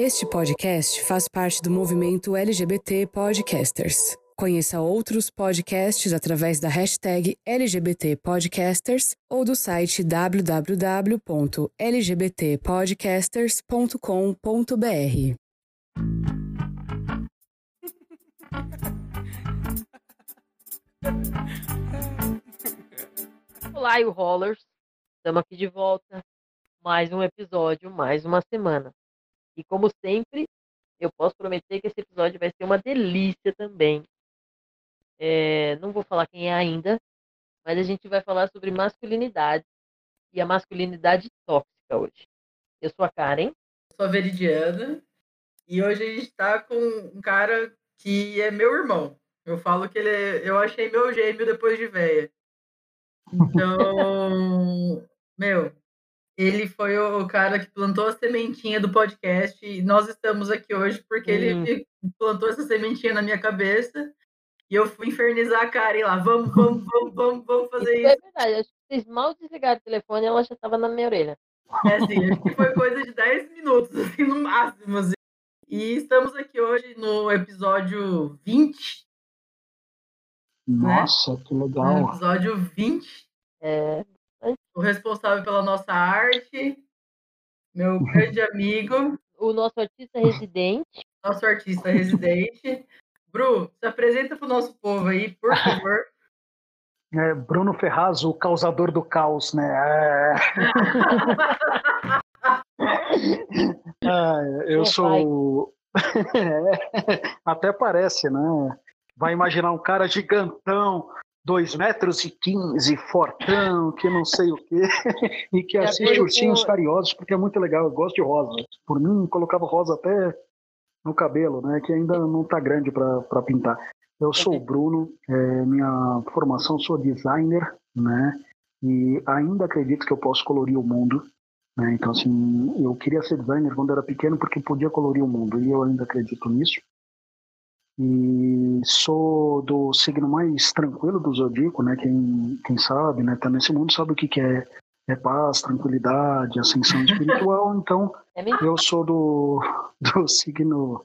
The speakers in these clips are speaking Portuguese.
Este podcast faz parte do movimento LGBT Podcasters. Conheça outros podcasts através da hashtag LGBT Podcasters ou do site www.lgbtpodcasters.com.br. Olá, o Rollers. Estamos aqui de volta. Mais um episódio, mais uma semana. E como sempre, eu posso prometer que esse episódio vai ser uma delícia também. É, não vou falar quem é ainda, mas a gente vai falar sobre masculinidade e a masculinidade tóxica hoje. Eu sou a Karen. Eu sou a Veridiana. E hoje a gente está com um cara que é meu irmão. Eu falo que ele é, eu achei meu gêmeo depois de véia. Então, meu, ele foi o cara que plantou a sementinha do podcast e nós estamos aqui hoje porque hum. ele plantou essa sementinha na minha cabeça e eu fui infernizar a Karen lá. Vamos, vamos, vamos, vamos, vamos fazer isso. É isso. É verdade, acho que vocês mal desligaram o telefone e ela já estava na minha orelha. É assim, acho que foi coisa de 10 minutos, assim, no máximo. Assim. E estamos aqui hoje no episódio 20. Né? Nossa, né? que legal. No episódio 20. É, o responsável pela nossa arte, meu grande amigo. O nosso artista residente. Nosso artista residente. Bru, se apresenta para o nosso povo aí, por favor. É, Bruno Ferraz, o causador do caos, né? É... ah, eu sou. Até parece, né? Vai imaginar um cara gigantão, 2 metros e 15, fortão, que não sei o quê, e que assiste Ursinhos Carinhosos, porque é muito legal, eu gosto de rosa. Por mim, colocava rosa até no cabelo, né, que ainda não está grande para pintar. Eu sou o Bruno, é, minha formação sou designer, né, e ainda acredito que eu posso colorir o mundo. Né, então, assim, eu queria ser designer quando era pequeno porque podia colorir o mundo, e eu ainda acredito nisso. E sou do signo mais tranquilo do zodíaco, né? Quem, quem sabe, né? Tá nesse mundo sabe o que, que é, é paz, tranquilidade, ascensão espiritual. Então, é eu sou do, do signo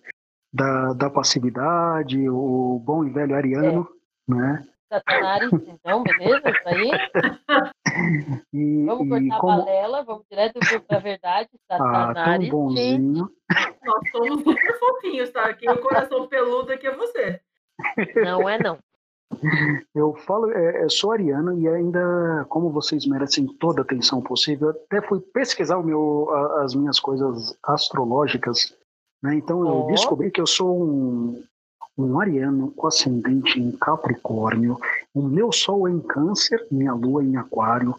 da, da passividade, o bom e velho ariano, é. né? Satanás, então, beleza? Isso aí? E, vamos cortar como... a balela, vamos direto para a verdade. Satanás. Ah, tão bonzinho. Nós somos super fofinhos, tá? Quem é o coração peludo aqui é você. Não é, não. Eu falo, é, eu sou ariano e ainda, como vocês merecem toda a atenção possível, até fui pesquisar o meu, as minhas coisas astrológicas, né? Então eu oh. descobri que eu sou um, um ariano com ascendente em Capricórnio, o meu sol é em Câncer, minha lua é em Aquário,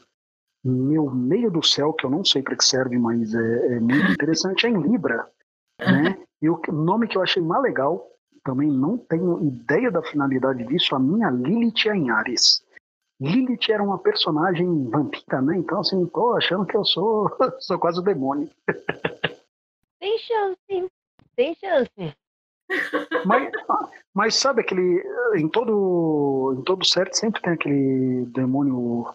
meu meio do céu, que eu não sei para que serve, mas é, é, muito interessante, é em Libra. Né? E o nome que eu achei mais legal, também não tenho ideia da finalidade disso, a minha Lilith é em Ares. Lilith era uma personagem vampira, né? Então, assim, tô achando que eu sou, sou quase o demônio. Tem chance, tem chance. Mas, mas sabe aquele. Em todo, em todo certo sempre tem aquele demônio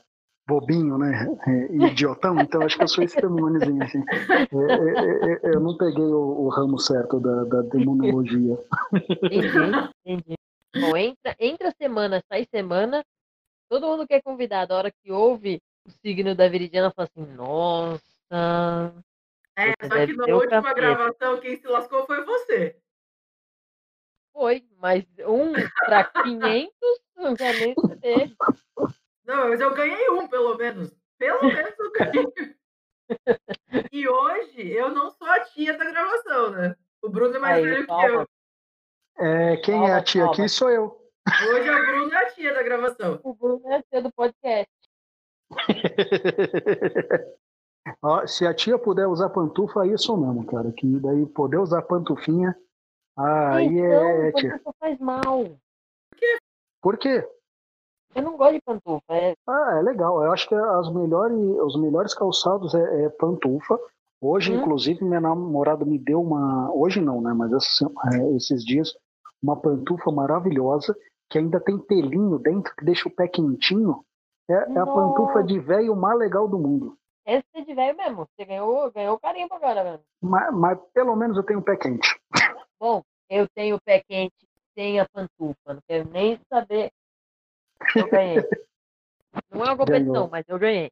bobinho, né? É, idiotão, então acho que eu sou esse demôniozinho, assim. É, é, é, eu não peguei o, o, ramo certo da, da demonologia. Entendi, entendi. Bom, entra, entra semana, sai semana, todo mundo que é convidado, a hora que ouve o signo da Viridiana, fala assim, nossa. É, só que na última gravação, quem se lascou foi você. Foi, mas um para 500 não quer nem saber. Não, mas eu ganhei um, pelo menos. Pelo menos eu ganhei. e hoje eu não sou a tia da gravação, né? O Bruno é mais Aí, velho que eu. É, quem é a tia aqui sou eu. Hoje o Bruno é a tia da gravação. O Bruno é a tia do podcast. Ó, se a tia puder usar pantufa, aí sou mesmo, cara. Que daí poder usar pantufinha ah, aí então, é. Pantufa faz mal. Por quê? Por quê? Eu não gosto de pantufa. É... Ah, é legal. Eu acho que as melhores, os melhores calçados é, é pantufa. Hoje, hum. inclusive, minha namorada me deu uma. Hoje não, né? Mas esses, é, esses dias, uma pantufa maravilhosa que ainda tem pelinho dentro que deixa o pé quentinho. É, é a pantufa de velho mais legal do mundo. é ser de velho mesmo. Você ganhou, ganhou carimbo agora, mano. Mas, mas pelo menos eu tenho um pé quente. Bom, eu tenho o pé quente sem a pantufa. Não quero nem saber. Eu ganhei. Não é uma competição, Ganhou. mas eu ganhei.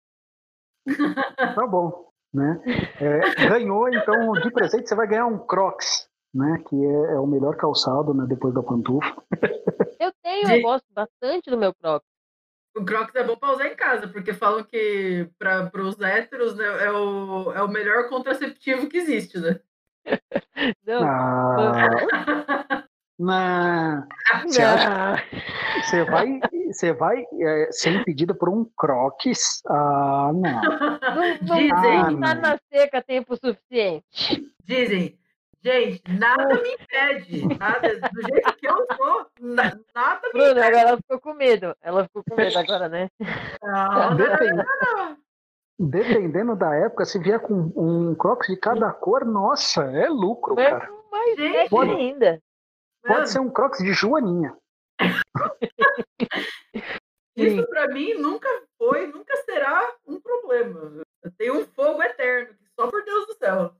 Tá bom. Né? É, ganhou, então, de presente você vai ganhar um Crocs, né? Que é, é o melhor calçado, né? Depois da pantufa. Eu tenho, De- eu gosto bastante do meu Crocs. O Crocs é bom pra usar em casa, porque falam que para os héteros né, é, o, é o melhor contraceptivo que existe, né? Não, Ah, não. Você acha não. Você vai, você vai é, ser impedida por um Crocs? Ah, não. Não, não Dizem. vou estar na seca tempo suficiente. Dizem, gente, nada me impede. Nada, do jeito que eu sou, na- nada me Bruna, agora ela ficou com medo. Ela ficou com medo agora, né? Não, não, Depende- não. Dependendo da época, se vier com um Crocs de cada cor, nossa, é lucro, Mas cara. mais Gente. sexy Pode- ainda. Pode ser um Crocs de Joaninha. Isso pra mim nunca foi, nunca será um problema. Eu tenho um fogo eterno, só por Deus do céu.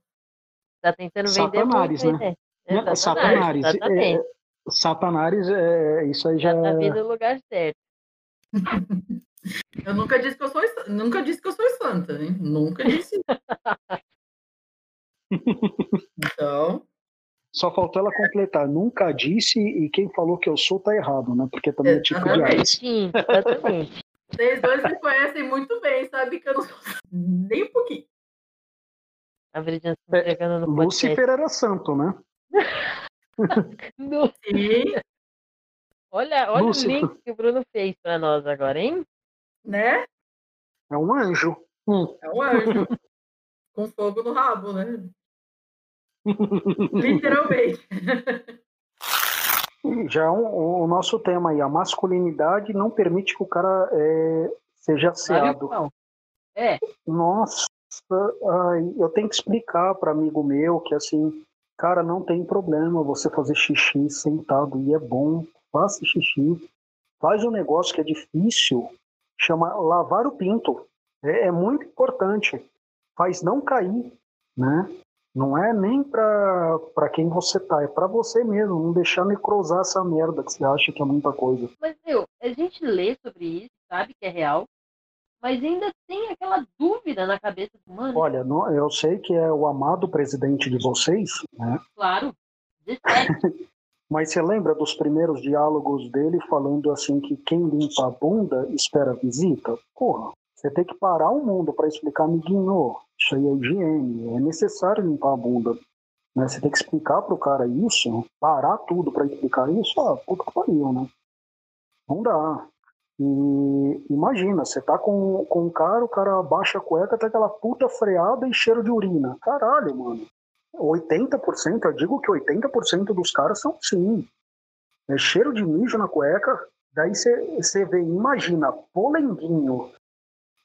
Tá tentando vender Satanares, muito, né? né? Não, Exatamente, Satanares. Exatamente. É, Satanares, é, isso aí já. Já tá vindo no lugar certo. Eu nunca disse que eu sou, nunca disse que eu sou santa, hein? Nunca disse. Então, Só faltou ela completar. Nunca disse e quem falou que eu sou tá errado, né? Porque também é tipo de. Ares. Sim, exatamente. vocês dois me conhecem muito bem, sabe que eu não sou nem um pouquinho. A se É, entregando no podcast. Lúcifer era santo, né? Sim, Olha, olha Lúcifer. o link que o Bruno fez pra nós agora, hein? Né? É um anjo. Hum. É um anjo. com fogo no rabo, né? Literalmente. Já é um- o nosso tema aí, a masculinidade não permite que o cara é, seja asseado. qual? É, Nossa, ai, eu tenho que explicar para amigo meu que assim, cara, não tem problema você fazer xixi sentado e é bom, faça xixi. Faz um negócio que é difícil, chama lavar o pinto. É, é muito importante. Faz não cair, né? Não é nem para quem você tá, é para você mesmo, não deixar necrosar essa merda que você acha que é muita coisa. mas meu, a gente lê sobre isso, sabe que é real, mas ainda tem aquela dúvida na cabeça do mano. Olha, não- eu sei que é o amado presidente de vocês, né? Claro, 17. Mas você lembra dos primeiros diálogos dele falando assim que quem limpa a bunda espera visita? Porra, você tem que parar o mundo para explicar, amiguinho, isso aí é higiene, é necessário limpar a bunda. Né? Você tem que explicar pro cara isso, parar tudo para explicar isso, ah, puta que pariu, né? Não dá. E imagina, você tá com, com um cara, o cara baixa a cueca, tem aquela puta freada e cheiro de urina. Caralho, mano. 80%, eu digo que 80% dos caras são sim. É cheiro de mijo na cueca, daí você vê, imagina, polenguinho,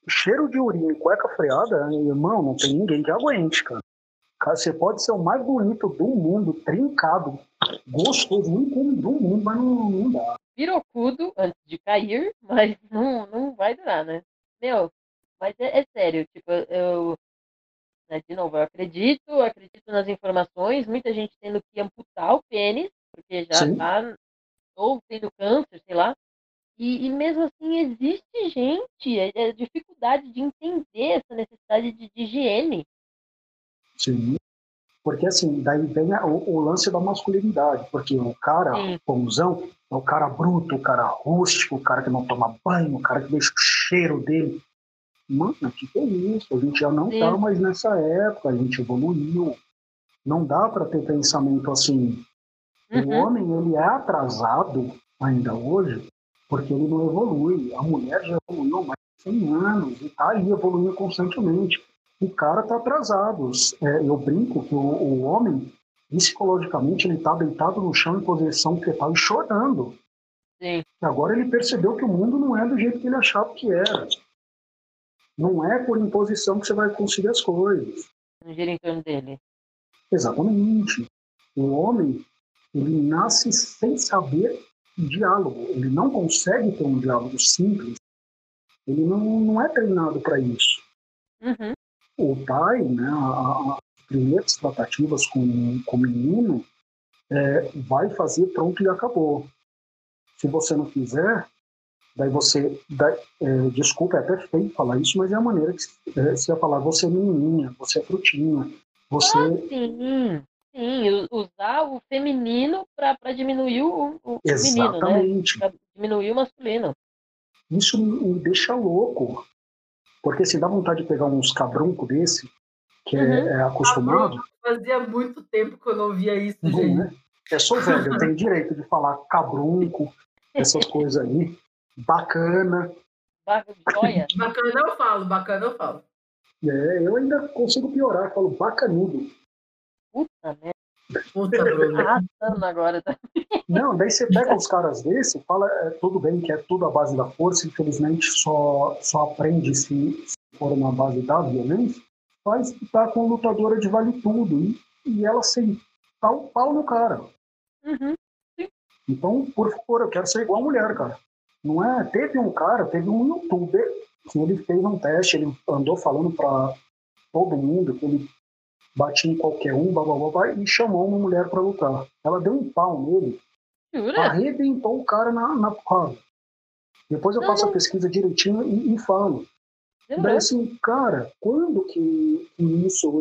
cheiro de urina e cueca freada, irmão, não tem ninguém que aguente, cara. Cara, você pode ser o mais bonito do mundo, trincado, gostoso, único do mundo, mas não, não dá. Pirocudo antes de cair, mas não, não vai durar, né? Meu, mas é, é sério, tipo, eu. Né, de novo, eu acredito, eu acredito nas informações, muita gente tendo que amputar o pênis, porque já Sim. tá ou tendo câncer, sei lá. E, e mesmo assim existe gente, é, é dificuldade de entender essa necessidade de, de higiene. Sim. Porque assim, daí vem a- o, o lance da masculinidade, porque o cara, Sim. pomzão, é o cara bruto, o cara rústico, o cara que não toma banho, o cara que deixa o cheiro dele. Mano, que que é isso? A gente já não Sim. tá mais nessa época, a gente evoluiu. Não dá para ter pensamento assim. O Uhum. homem, ele é atrasado ainda hoje, porque ele não evolui. A mulher já evoluiu mais de 100 anos e tá aí evoluindo constantemente. O cara tá atrasado. É, eu brinco que o, o homem, psicologicamente, ele tá deitado no chão em posição fetal e chorando. Sim. Agora ele percebeu que o mundo não é do jeito que ele achava que era. Não é por imposição que você vai conseguir as coisas. Não gira em torno dele. Exatamente. O homem, ele nasce sem saber diálogo. Ele não consegue ter um diálogo simples. Ele não, não é treinado para isso. Uhum. o pai, né, as primeiras tratativas com, com o menino, é, vai fazer pronto e acabou. Se você não fizer, daí você, daí, é, desculpa, é até feio falar isso, mas é a maneira que é, você ia falar, você é menininha, você é frutinha, você... Ah, sim, sim, usar o feminino para diminuir o, o Exatamente. menino, né? diminuir o masculino. Isso me deixa louco, porque se dá vontade de pegar uns cabruncos desse, que é, uhum. é, é acostumado... Fazia muito tempo que eu não via isso, uhum, gente. Né? Eu sou velho, eu tenho direito de falar cabrunco, essas coisas aí. Bacana. Bacana eu falo, bacana eu falo. É, eu ainda consigo piorar, falo bacanudo. Puta merda. Puta, Bruno. Arrasando agora. Tá? Não, daí você pega os caras desse, fala, é, tudo bem que é tudo a base da força, infelizmente só, só aprende se, se for uma base da violência, mas tá com lutadora de vale tudo. E, e ela sentar o pau no cara. Uhum. Então, por favor, eu quero ser igual a mulher, cara. Não é? Teve um cara, teve um youtuber que ele fez um teste, ele andou falando para todo mundo que ele batia em qualquer um, blá, blá, blá, e chamou uma mulher para lutar. Ela deu um pau nele, Jura? arrebentou o cara na, na porrada. Depois eu faço a pesquisa direitinho e, e falo. Daí assim, cara, quando que, isso,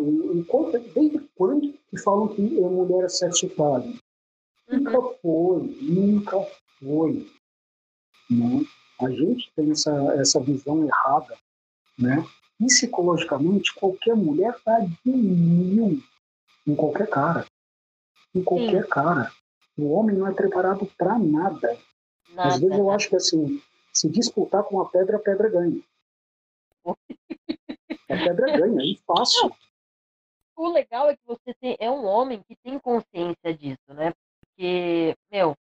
desde quando que falam que a mulher é sexo frágil? Nunca uhum. foi, nunca foi. Né? A gente tem essa, essa visão errada. Né? Psicologicamente, qualquer mulher está de mil em qualquer cara. Em qualquer Sim. cara. O homem não é preparado para nada. nada. Às vezes eu acho que assim, se disputar com a pedra, a pedra ganha. a pedra ganha, é fácil. O legal é que você tem, é um homem que tem consciência disso, né? Porque, meu,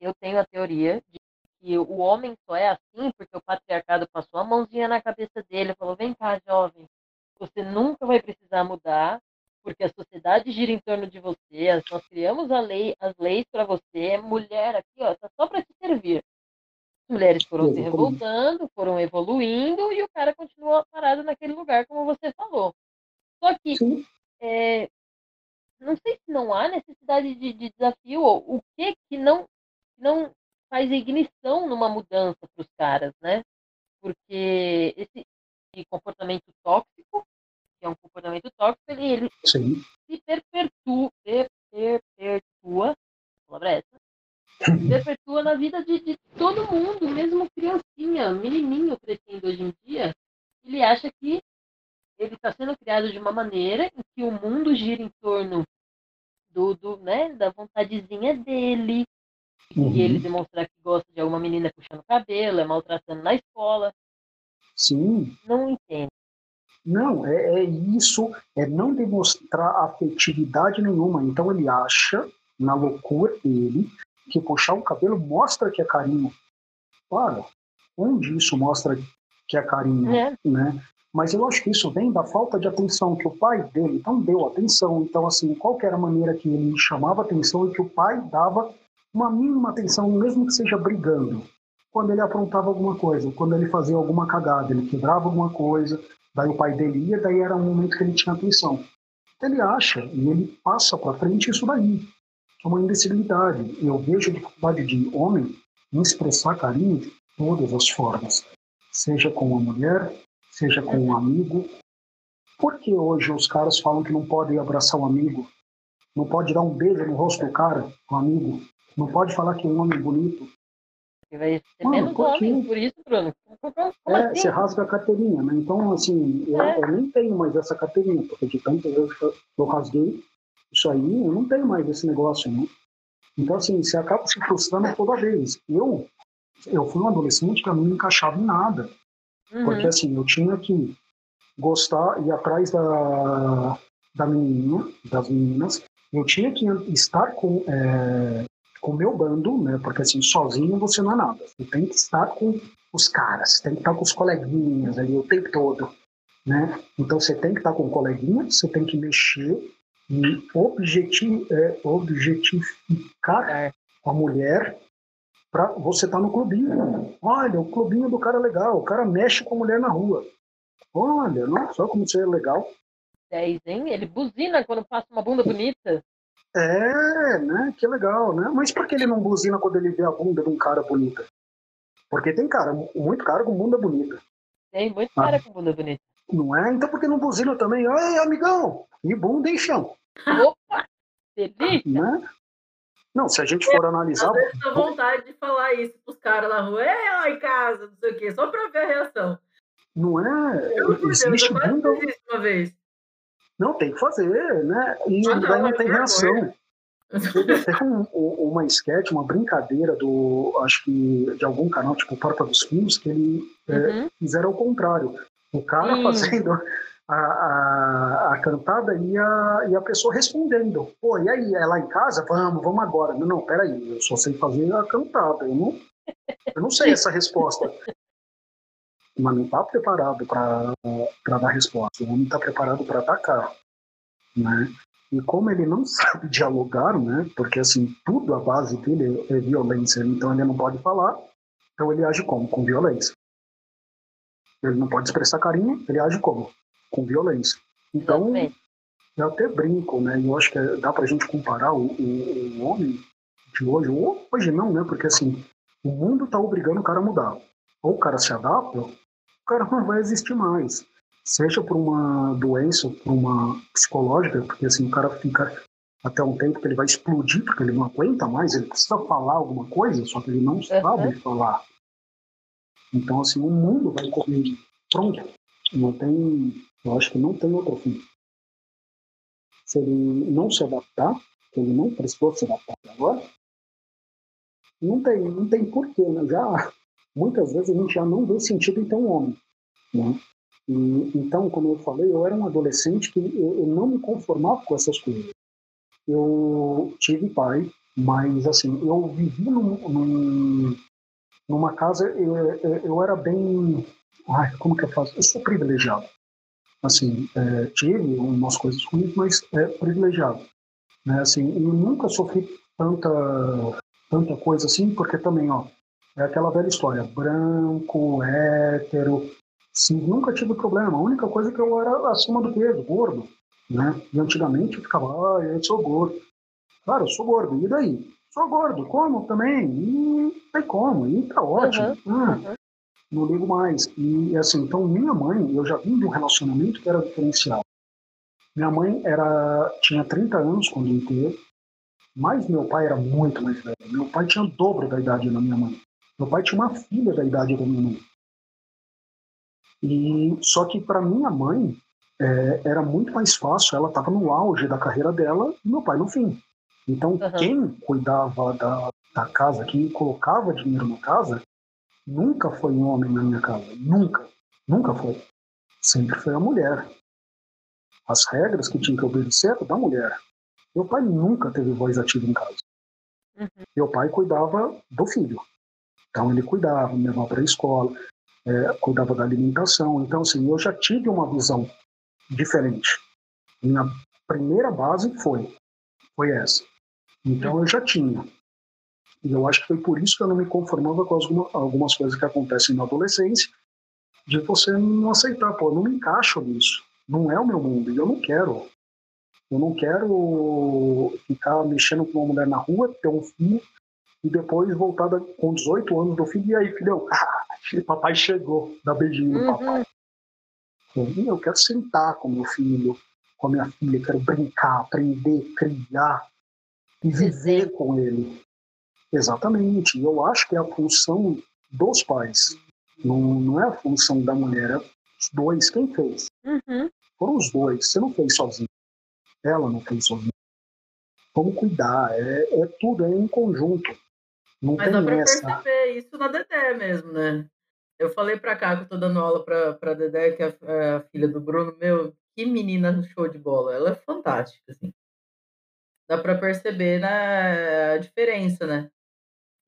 eu tenho a teoria de que o homem só é assim porque o patriarcado passou a mãozinha na cabeça dele e falou: vem cá, jovem, você nunca vai precisar mudar, porque a sociedade gira em torno de você, nós criamos a lei, as leis para você, mulher aqui, ó, tá só para te servir. As mulheres foram se revoltando, foram evoluindo e o cara continua parado naquele lugar, como você falou. Só que é, não sei se não há necessidade de, de desafio ou o que que não não faz ignição numa mudança para os caras, né? Porque esse comportamento tóxico, que é um comportamento tóxico, ele, ele Sim. se perpetua, per, perpetua, palavra é essa, perpetua na vida de, de todo mundo, mesmo criancinha, menininho crescendo hoje em dia, ele acha que ele está sendo criado de uma maneira em que o mundo gira em torno do, do né, da vontadezinha dele, uhum. e ele demonstrar que gosta de alguma menina puxando cabelo, é maltratando na escola. Sim. Não entendo. Não, é, é isso, é não demonstrar afetividade nenhuma. Então ele acha, na loucura dele, que puxar o cabelo mostra que é carinho. Para, onde isso mostra que é carinho, é. né? Mas eu acho que isso vem da falta de atenção que o pai dele não deu atenção. Então, assim, qual era a maneira que ele chamava atenção e que o pai dava uma mínima atenção, mesmo que seja brigando. Quando ele aprontava alguma coisa, quando ele fazia alguma cagada, ele quebrava alguma coisa, daí o pai dele ia, daí era um momento que ele tinha atenção. Ele acha e ele passa para frente isso daí. É uma imbecilidade. Eu vejo dificuldade de homem em expressar carinho de todas as formas, seja com uma mulher, seja com um amigo. Por que hoje os caras falam que não pode abraçar um amigo? Não pode dar um beijo no rosto do cara, um amigo? Não pode falar que um homem bonito. Vai ser Mano, menos homem, por isso, Bruno. Como é, assim? você rasga a carteirinha, né? Então, assim, eu, é. eu, nem tenho mais essa carteirinha, porque de tanto eu, eu rasguei isso aí, eu não tenho mais esse negócio, né? Então, assim, você acaba se frustrando toda vez. Eu, eu fui um adolescente que não me encaixava em nada. Uhum. Porque assim, eu tinha que gostar, ir atrás da, da menina, das meninas, eu tinha que estar com é, com o meu bando, né? Porque assim, sozinho você não é nada. Você tem que estar com os caras, tem que estar com os coleguinhas ali o tempo todo, né? Então você tem que estar com o coleguinha, você tem que mexer e objeti é, objetificar é. a mulher para você estar tá no clubinho. Olha, o clubinho do cara é legal, o cara mexe com a mulher na rua. Olha, não, só como você é legal. 10, hein? Ele buzina quando passa uma bunda bonita. É, né? Que legal, né? Mas por que ele não buzina quando ele vê a bunda de um cara bonita? Porque tem cara, muito cara com bunda bonita. Tem muito cara ah. com bunda bonita. Não é? Então por que não buzina também? Ei, amigão! E bunda em chão. Opa! Delícia! Né? Não, se a gente for analisar. Vezes dá vontade de falar isso pros caras na rua, é lá em casa, não sei o quê, só pra ver a reação. Não é? Eu, existe Deus, bunda. uma vez. Não, tem que fazer, né? E ah, não, não tem reação. Teve um, uma sketch, uma brincadeira do, acho que de algum canal, tipo Porta dos Fundos, que ele é, uhum. é, fizeram o contrário. O cara hum. fazendo a, a, a, cantada e a, e a pessoa respondendo. Pô, e aí, é lá em casa? Vamos, vamos agora. Não, não, peraí, eu só sei fazer a cantada. Eu não, eu não sei essa resposta. Mas não está preparado para dar resposta. O homem está preparado para atacar. Né? E como ele não sabe dialogar, né? Porque assim, tudo a base dele é violência, então ele não pode falar, então ele age como? Com violência. Ele não pode expressar carinho, ele age como? Com violência. Então, eu até brinco, né? Eu acho que é, dá pra gente comparar o, o, o homem de hoje, ou hoje não, né? Porque assim, o mundo tá obrigando o cara a mudar. Ou o cara se adapta, o cara não vai existir mais seja por uma doença, por uma psicológica, porque assim o cara fica até um tempo que ele vai explodir, porque ele não aguenta mais, ele precisa falar alguma coisa, só que ele não uhum. sabe falar. Então, assim, o mundo vai correr pronto. Não tem, eu acho que não tem outro fim. Se ele não se adaptar, que ele não precisou se adaptar agora, não tem, não tem porquê, né? Já, muitas vezes a gente já não vê sentido em ter um homem, né? E, então, como eu falei, eu era um adolescente que eu, eu não me conformava com essas coisas. Eu tive pai, mas assim, eu vivi num, num, numa casa, eu, eu, era bem. Ai, como que eu faço? Eu sou privilegiado. Assim, é, tive umas coisas ruins, mas é privilegiado. Né? Assim, eu nunca sofri tanta, tanta coisa assim, porque também, ó, é aquela velha história: branco, hétero, Sim, nunca tive problema. A única coisa é que eu era acima do peso, gordo. Né? E antigamente eu ficava, ah, eu sou gordo. Claro, eu sou gordo. E daí? Sou gordo, como também. E tem como, e tá ótimo. Uhum, ah, uhum. Não ligo mais. E assim, então minha mãe, eu já vim de um relacionamento que era diferencial. Minha mãe era, tinha 30 anos quando eu teve, mas meu pai era muito mais velho. Meu pai tinha o dobro da idade da minha mãe. Meu pai tinha uma filha da idade da minha mãe. E só que para minha mãe é, era muito mais fácil. Ela estava no auge da carreira dela e meu pai no fim. Então uhum. quem cuidava da, da casa, quem colocava dinheiro na casa, nunca foi um homem na minha casa. Nunca, nunca foi. Sempre foi a mulher. As regras que tinha que obedecer eram da mulher. Meu pai nunca teve voz ativa em casa. Uhum. Meu pai cuidava do filho. Então ele cuidava, me levava para a escola é, cuidava da alimentação. Então, assim, eu já tive uma visão diferente. Minha primeira base foi, foi essa. Então, eu já tinha. E eu acho que foi por isso que eu não me conformava com alguma, algumas coisas que acontecem na adolescência, de você não aceitar, pô, eu não me encaixo nisso. Não é o meu mundo, e eu não quero. Eu não quero ficar mexendo com uma mulher na rua, ter um filho, e depois voltar com 18 anos do filho, e aí, filhão, papai chegou, dá beijinho no uhum. papai. Eu quero sentar com meu filho, com a minha filha, quero brincar, aprender, criar e viver com ele. Exatamente. Eu acho que é a função dos pais. Não, não é a função da mulher, é os dois. Quem fez? Uhum. Foram os dois. Você não fez sozinho. Ela não fez sozinha. Vamos cuidar. É, é tudo, é em conjunto. Não Mas dá pra essa. perceber isso na Dedé mesmo, né? Eu falei pra cá que eu tô dando aula pra, pra Dedé, que é a, é a filha do Bruno, meu, que menina show de bola. Ela é fantástica, assim. Dá pra perceber né, a diferença, né?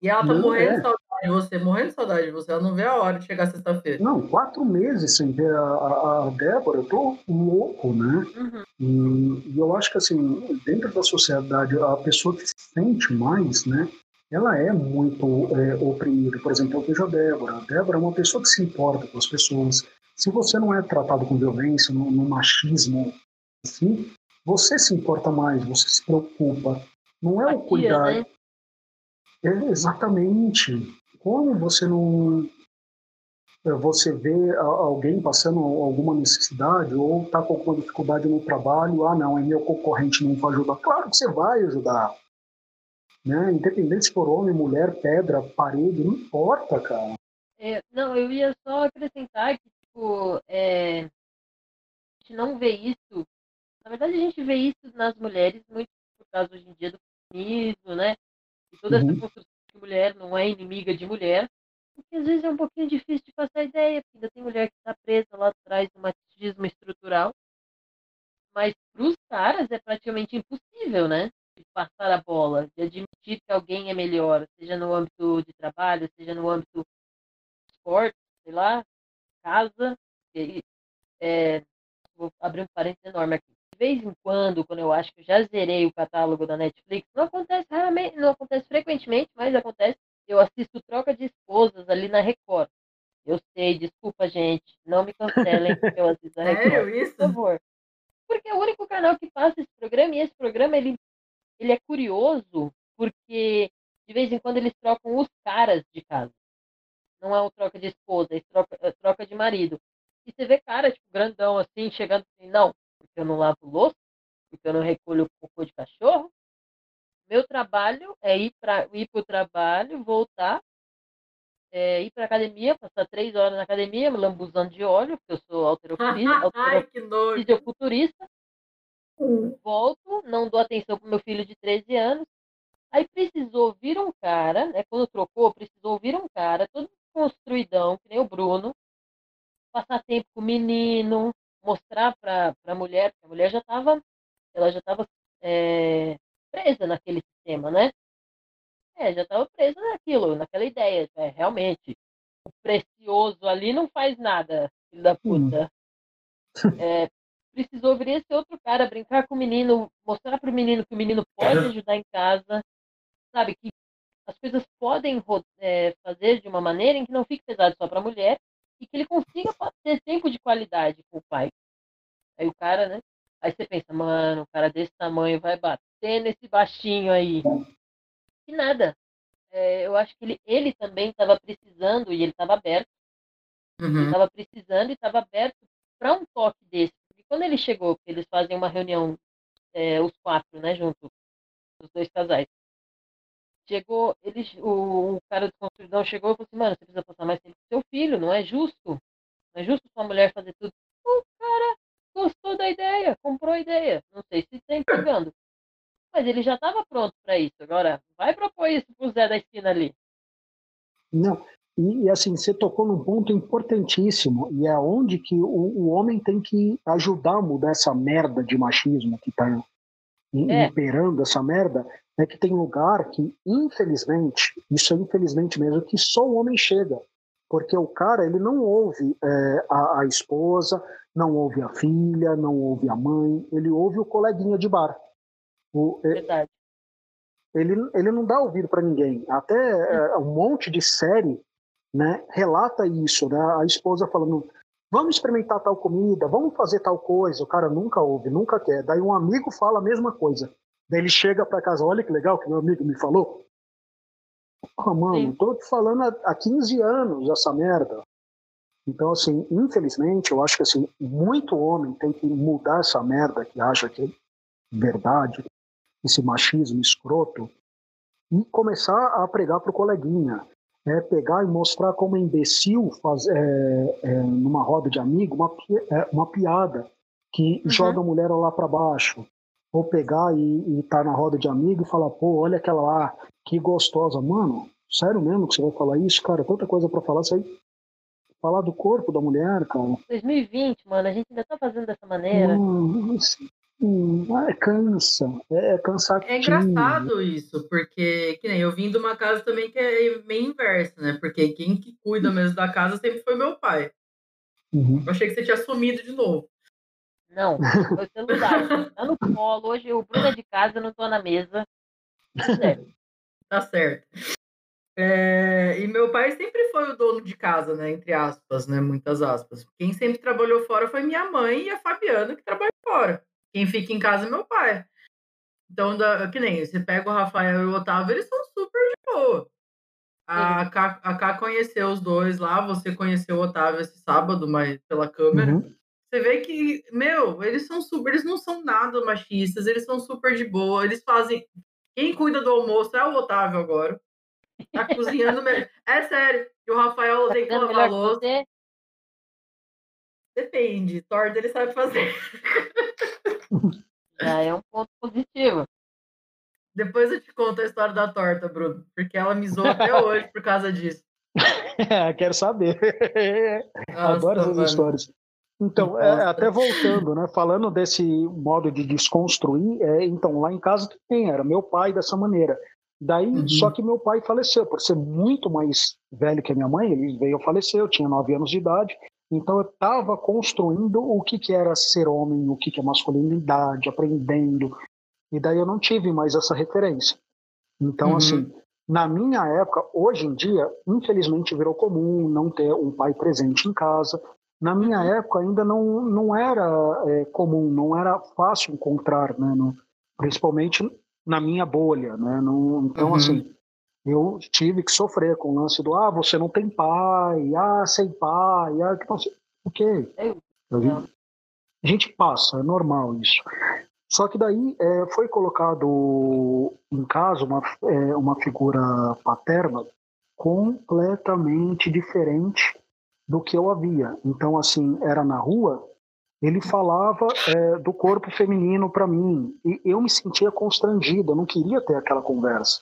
E ela tá não morrendo é. de saudade de você, morrendo de saudade de você. Ela não vê a hora de chegar sexta-feira. Não, quatro meses sem ver a, a, a Débora, eu tô louco, né? Uhum. E, e, eu acho que, assim, dentro da sociedade, a pessoa que se sente mais, né? Ela é muito é, oprimida. Por exemplo, eu vejo a Débora. A Débora é uma pessoa que se importa com as pessoas, se você não é tratado com violência, no, no machismo, assim, você se importa mais, você se preocupa. Não é o cuidar. Né? É, exatamente. Como você não. É, você vê alguém passando alguma necessidade ou está com alguma dificuldade no trabalho, ah, não, é meu concorrente, não vai ajudar. Claro que você vai ajudar. Né? Independente se for homem, mulher, pedra, parede, não importa, cara. É, não, eu ia só acrescentar que, tipo, é, a gente não vê isso. Na verdade, a gente vê isso nas mulheres muito por causa hoje em dia do feminismo, né? E toda uhum. essa construção de mulher não é inimiga de mulher, porque às vezes é um pouquinho difícil de passar ideia, porque ainda tem mulher que está presa lá atrás do machismo estrutural. Mas para os caras é praticamente impossível, né? De passar a bola, de admitir que alguém é melhor, seja no âmbito de trabalho, seja no âmbito de esporte, sei lá, casa. E, é, vou abrir um parênteses enorme aqui vez em quando, quando eu acho que eu já zerei o catálogo da Netflix, não acontece raramente, não acontece frequentemente, mas acontece. Eu assisto troca de esposas ali na Record. Eu sei, desculpa, gente. Não me cancelem porque eu assisto a Record. Sério, isso? Por favor. Porque é o único canal que passa esse programa e esse programa ele, ele é curioso porque de vez em quando eles trocam os caras de casa. Não é uma troca de esposa, é troca, é troca de marido. E você vê cara, tipo, grandão assim, chegando assim, não, porque eu não lavo louça, porque eu não recolho cocô de cachorro. Meu trabalho é ir para ir o trabalho, voltar, é, ir para academia, passar três horas na academia, me lambuzando de óleo, porque eu sou alterofilista, fisioculturista. Volto, não dou atenção para meu filho de 13 anos. Aí precisou vir um cara, né, quando trocou, precisou vir um cara, todo construidão, que nem o Bruno, passar tempo com o menino, mostrar para a mulher, que a mulher já estava, ela já estava é, presa naquele sistema, né? É, já estava presa naquilo, naquela ideia. É, realmente, o precioso ali não faz nada, filho da puta. Hum. É, precisou vir esse outro cara, brincar com o menino, mostrar para o menino que o menino pode ajudar em casa, sabe? Que as coisas podem é, fazer de uma maneira em que não fique pesado só para a mulher e que ele consiga ter tempo de qualidade com o pai. Aí o cara, né? Aí você pensa, mano, um cara desse tamanho vai bater nesse baixinho aí. E nada. É, eu acho que ele, ele também estava precisando, e ele estava aberto. Uhum. Estava precisando e estava aberto para um toque desse. Porque quando ele chegou, eles fazem uma reunião, é, os quatro, né, junto, os dois casais. Chegou, ele, o, o cara do construidão chegou e falou assim, mano, você precisa passar mais tempo com seu filho, não é justo. Não é justo sua mulher fazer tudo. O cara gostou da ideia, comprou a ideia. Não sei se está empregando. Mas ele já estava pronto para isso. Agora, vai propor isso pro Zé da esquina ali. Não, e, e, assim, você tocou num ponto importantíssimo, e é onde que o, o homem tem que ajudar a mudar essa merda de machismo que está é. imperando essa merda, é que tem lugar que, infelizmente, isso é infelizmente mesmo, que só o homem chega. Porque o cara, ele não ouve é, a, a, esposa, não ouve a filha, não ouve a mãe, ele ouve o coleguinha de bar. O, é, Verdade. Ele, ele não dá ouvido para ninguém. Até é, um monte de série né, relata isso, né? A esposa falando, vamos experimentar tal comida, vamos fazer tal coisa. O cara nunca ouve, nunca quer. Daí um amigo fala a mesma coisa. Daí ele chega para casa, olha que legal que meu amigo me falou. Porra, mano, tô te falando há, há 15 anos essa merda. Então, assim, infelizmente, eu acho que assim, muito homem tem que mudar essa merda que acha que é verdade, esse machismo escroto, e começar a pregar pro coleguinha. É, pegar e mostrar como é imbecil faz, é, é, numa roda de amigo uma, é, uma piada que uhum. joga a mulher lá para baixo ou pegar e, e tá na roda de amigo e falar, pô, olha aquela lá, que gostosa. Mano, sério mesmo que você vai falar isso, cara? Tanta coisa para falar, você falar do corpo da mulher, cara. 2020, mano, a gente ainda tá fazendo dessa maneira. Hum, hum, é, cansa, é, é cansativo. É engraçado isso, porque que nem eu vim de uma casa também que é meio inverso, né? Porque quem que cuida mesmo da casa sempre foi meu pai. Uhum. Eu achei que você tinha sumido de novo. Não, meu celular. tá no colo. Hoje o Bruno é de casa, eu não tô na mesa. Tá certo. É, e meu pai sempre foi o dono de casa, né? Entre aspas, né? Muitas aspas. Quem sempre trabalhou fora foi minha mãe e a Fabiana, que trabalha fora. Quem fica em casa é meu pai. Então, da, que nem você pega o Rafael e o Otávio, eles são super de boa. A Ká, a Ká conheceu os dois lá, você conheceu o Otávio esse sábado, mas pela câmera. Uhum. Você vê que, meu, eles são super, eles não são nada machistas, eles são super de boa, eles fazem. Quem cuida do almoço é o Otávio agora. Tá cozinhando mesmo. É sério. E o Rafael Tá tem que lavar melhor louça. Depende. Torta ele sabe fazer. Já é um ponto positivo. Depois eu te conto a história da torta, Bruno. Porque ela me zoou até hoje por causa disso. Quero saber. Nossa, Adoro essas mano. histórias. Então, é, até voltando, né? Falando desse modo de desconstruir, é, então, lá em casa também era meu pai dessa maneira. Daí, Uhum. só que meu pai faleceu, por ser muito mais velho que a minha mãe, ele veio a falecer, eu tinha nove anos de idade, então eu estava construindo o que, que era ser homem, o que, que é masculinidade, aprendendo, e daí eu não tive mais essa referência. Então, Uhum. assim, na minha época, hoje em dia, infelizmente virou comum não ter um pai presente em casa. Na minha Uhum. época ainda não, não era é, comum, não era fácil encontrar, né, no- principalmente na minha bolha, né? Não- então, Uhum. assim, eu tive que sofrer com o lance do ah, você não tem pai, ah, sem pai, ah, que não sei o quê. A gente, a gente passa, é normal isso. Só que daí é, foi colocado em casa uma, é, uma figura paterna completamente diferente do que eu havia. Então, assim, era na rua, ele falava é, do corpo feminino para mim e eu me sentia constrangido, eu não queria ter aquela conversa.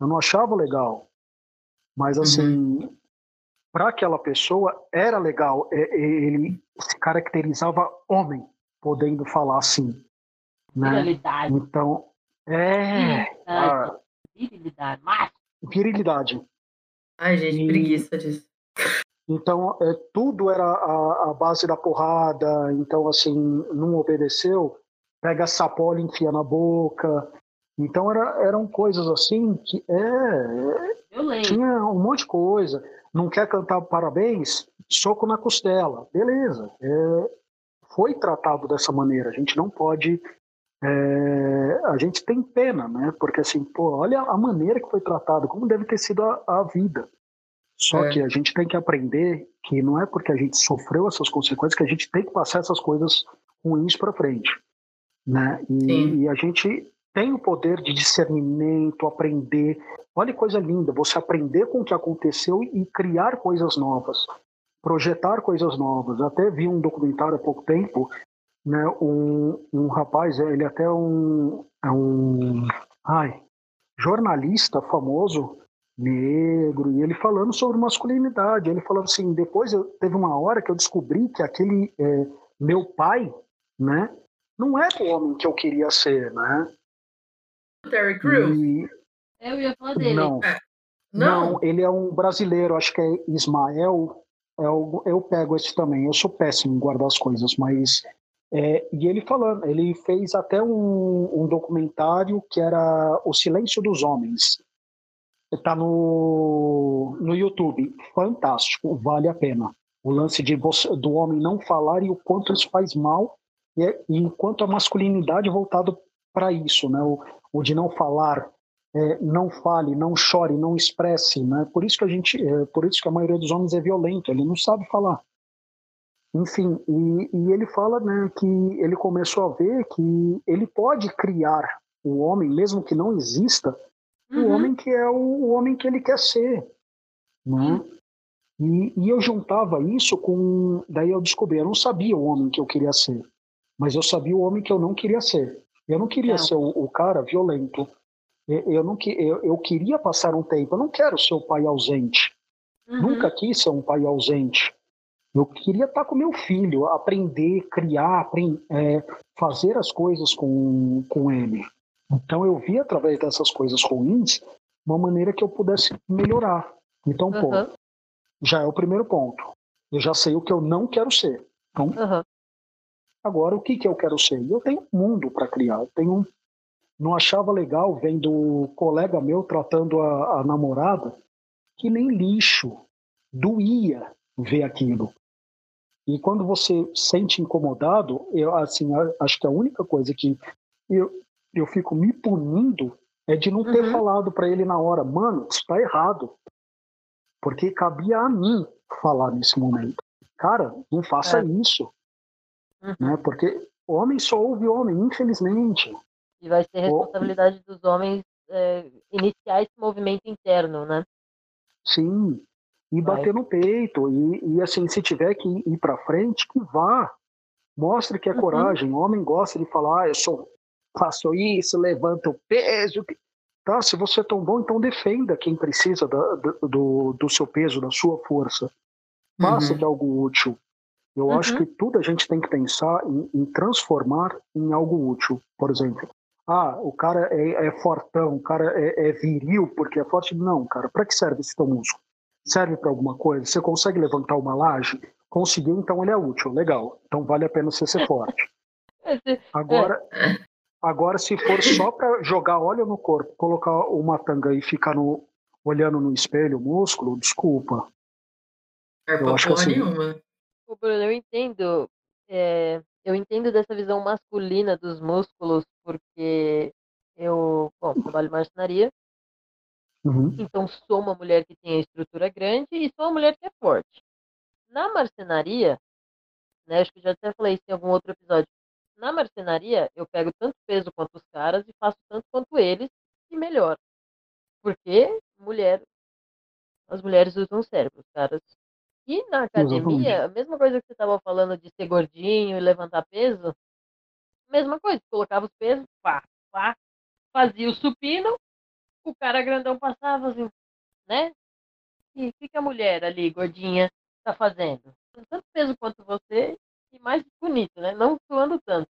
Eu não achava legal. Mas, assim, para aquela pessoa era legal. É, é, ele se caracterizava homem, podendo falar assim. Né? Virilidade. Então, é. Virilidade. a Virilidade. Virilidade. Ai, gente, E- preguiça disso. Então, é, tudo era a, a base da porrada. Então, assim, não obedeceu, pega a sapola e enfia na boca. Então, era, eram coisas assim que é, tinha um monte de coisa. Não quer cantar parabéns? Soco na costela. Beleza. É, foi tratado dessa maneira. A gente não pode. é, a gente tem pena, né? Porque assim, pô, olha a maneira que foi tratado, como deve ter sido a, a vida. Só É. que a gente tem que aprender que não é porque a gente sofreu essas consequências que a gente tem que passar essas coisas ruins para frente, né? E, e a gente tem o poder de discernimento, aprender. Olha que coisa linda, você aprender com o que aconteceu e criar coisas novas, projetar coisas novas. Até vi um documentário há pouco tempo, né? Um, um rapaz, ele até é um, é um, ai, jornalista famoso negro e ele falando sobre masculinidade. Ele falando assim, depois eu, teve uma hora que eu descobri que aquele é, meu pai, né? Não era o homem que eu queria ser, né? Terry Crews? E- Eu ia falar dele. não, Não. não, ele é um brasileiro, acho que é Ismael. é o- eu pego esse também. Eu sou péssimo em guardar as coisas, mas. é, e ele falando, ele fez até um, um documentário que era O Silêncio dos Homens. Está no, no YouTube. Fantástico, vale a pena. O lance de você- do homem não falar e o quanto isso faz mal, e, é- e enquanto a masculinidade é voltado para isso, né? O, o de não falar, é, não fale, não chore, não expresse, né? Por isso que a gente, é, por isso que a maioria dos homens é violento, ele não sabe falar. Enfim, e, e ele fala, né, que ele começou a ver que ele pode criar o homem, mesmo que não exista, o Uhum. homem que é o, o homem que ele quer ser, né? E, e eu juntava isso com, daí eu descobri, eu não sabia o homem que eu queria ser, mas eu sabia o homem que eu não queria ser. Eu não queria Não. ser o, o cara violento. Eu, eu não que- eu, eu queria passar um tempo. Eu não quero ser o pai ausente. Uhum. Nunca quis ser um pai ausente. Eu queria estar com meu filho, aprender, criar, apren- é, fazer as coisas com, com ele. Então eu vi através dessas coisas ruins uma maneira que eu pudesse melhorar. Então, pô, Aham. já é o primeiro ponto. Eu já sei o que eu não quero ser. Então, Aham. Agora o que, que eu quero ser? Eu tenho um mundo para criar. Eu tenho um... Não achava legal vendo o colega meu tratando a, a namorada que nem lixo. Doía ver aquilo. E quando você sente incomodado, eu assim, acho que a única coisa que eu, eu fico me punindo é de não ter uhum. falado para ele na hora, mano, isso tá errado. Porque cabia a mim falar nesse momento. Cara, não faça é. isso. Uhum. Né? Porque homem só ouve homem, infelizmente. E vai ser responsabilidade dos homens é, iniciar esse movimento interno, né? Sim, e vai. bater no peito. E, e, assim, se tiver que ir para frente, que vá. Mostre que é uhum. coragem. O homem gosta de falar, ah, eu sou, faço isso, levanto o peso. Tá, se você é tão bom, então defenda quem precisa da, do, do seu peso, da sua força. Faça uhum. de algo útil. Eu uhum. acho que tudo a gente tem que pensar em, em, transformar em algo útil. Por exemplo, ah, o cara é, é fortão, o cara é, é, viril porque é forte. Não, cara, para que serve esse teu músculo? Serve para alguma coisa? Você consegue levantar uma laje? Conseguiu, então ele é útil. Legal. Então vale a pena você ser forte. Agora, agora se for só para jogar óleo no corpo, colocar uma tanga e ficar no, olhando no espelho o músculo, desculpa. É eu acho que assim, nenhuma. Ô, Bruno, eu entendo. É, eu entendo dessa visão masculina dos músculos, porque eu, bom, trabalho em marcenaria, uhum. então sou uma mulher que tem a estrutura grande e sou uma mulher que é forte. Na marcenaria, né, acho que eu já até falei isso em algum outro episódio, na marcenaria eu pego tanto peso quanto os caras e faço tanto quanto eles e melhor. Porque mulher, as mulheres usam o cérebro, os caras e na academia, a mesma coisa que você estava falando de ser gordinho e levantar peso, mesma coisa, colocava os pesos, pá, pá, fazia o supino, o cara grandão passava assim, né? E o que, que a mulher ali, gordinha, está fazendo? Tanto peso quanto você e mais bonito, né? Não suando tanto.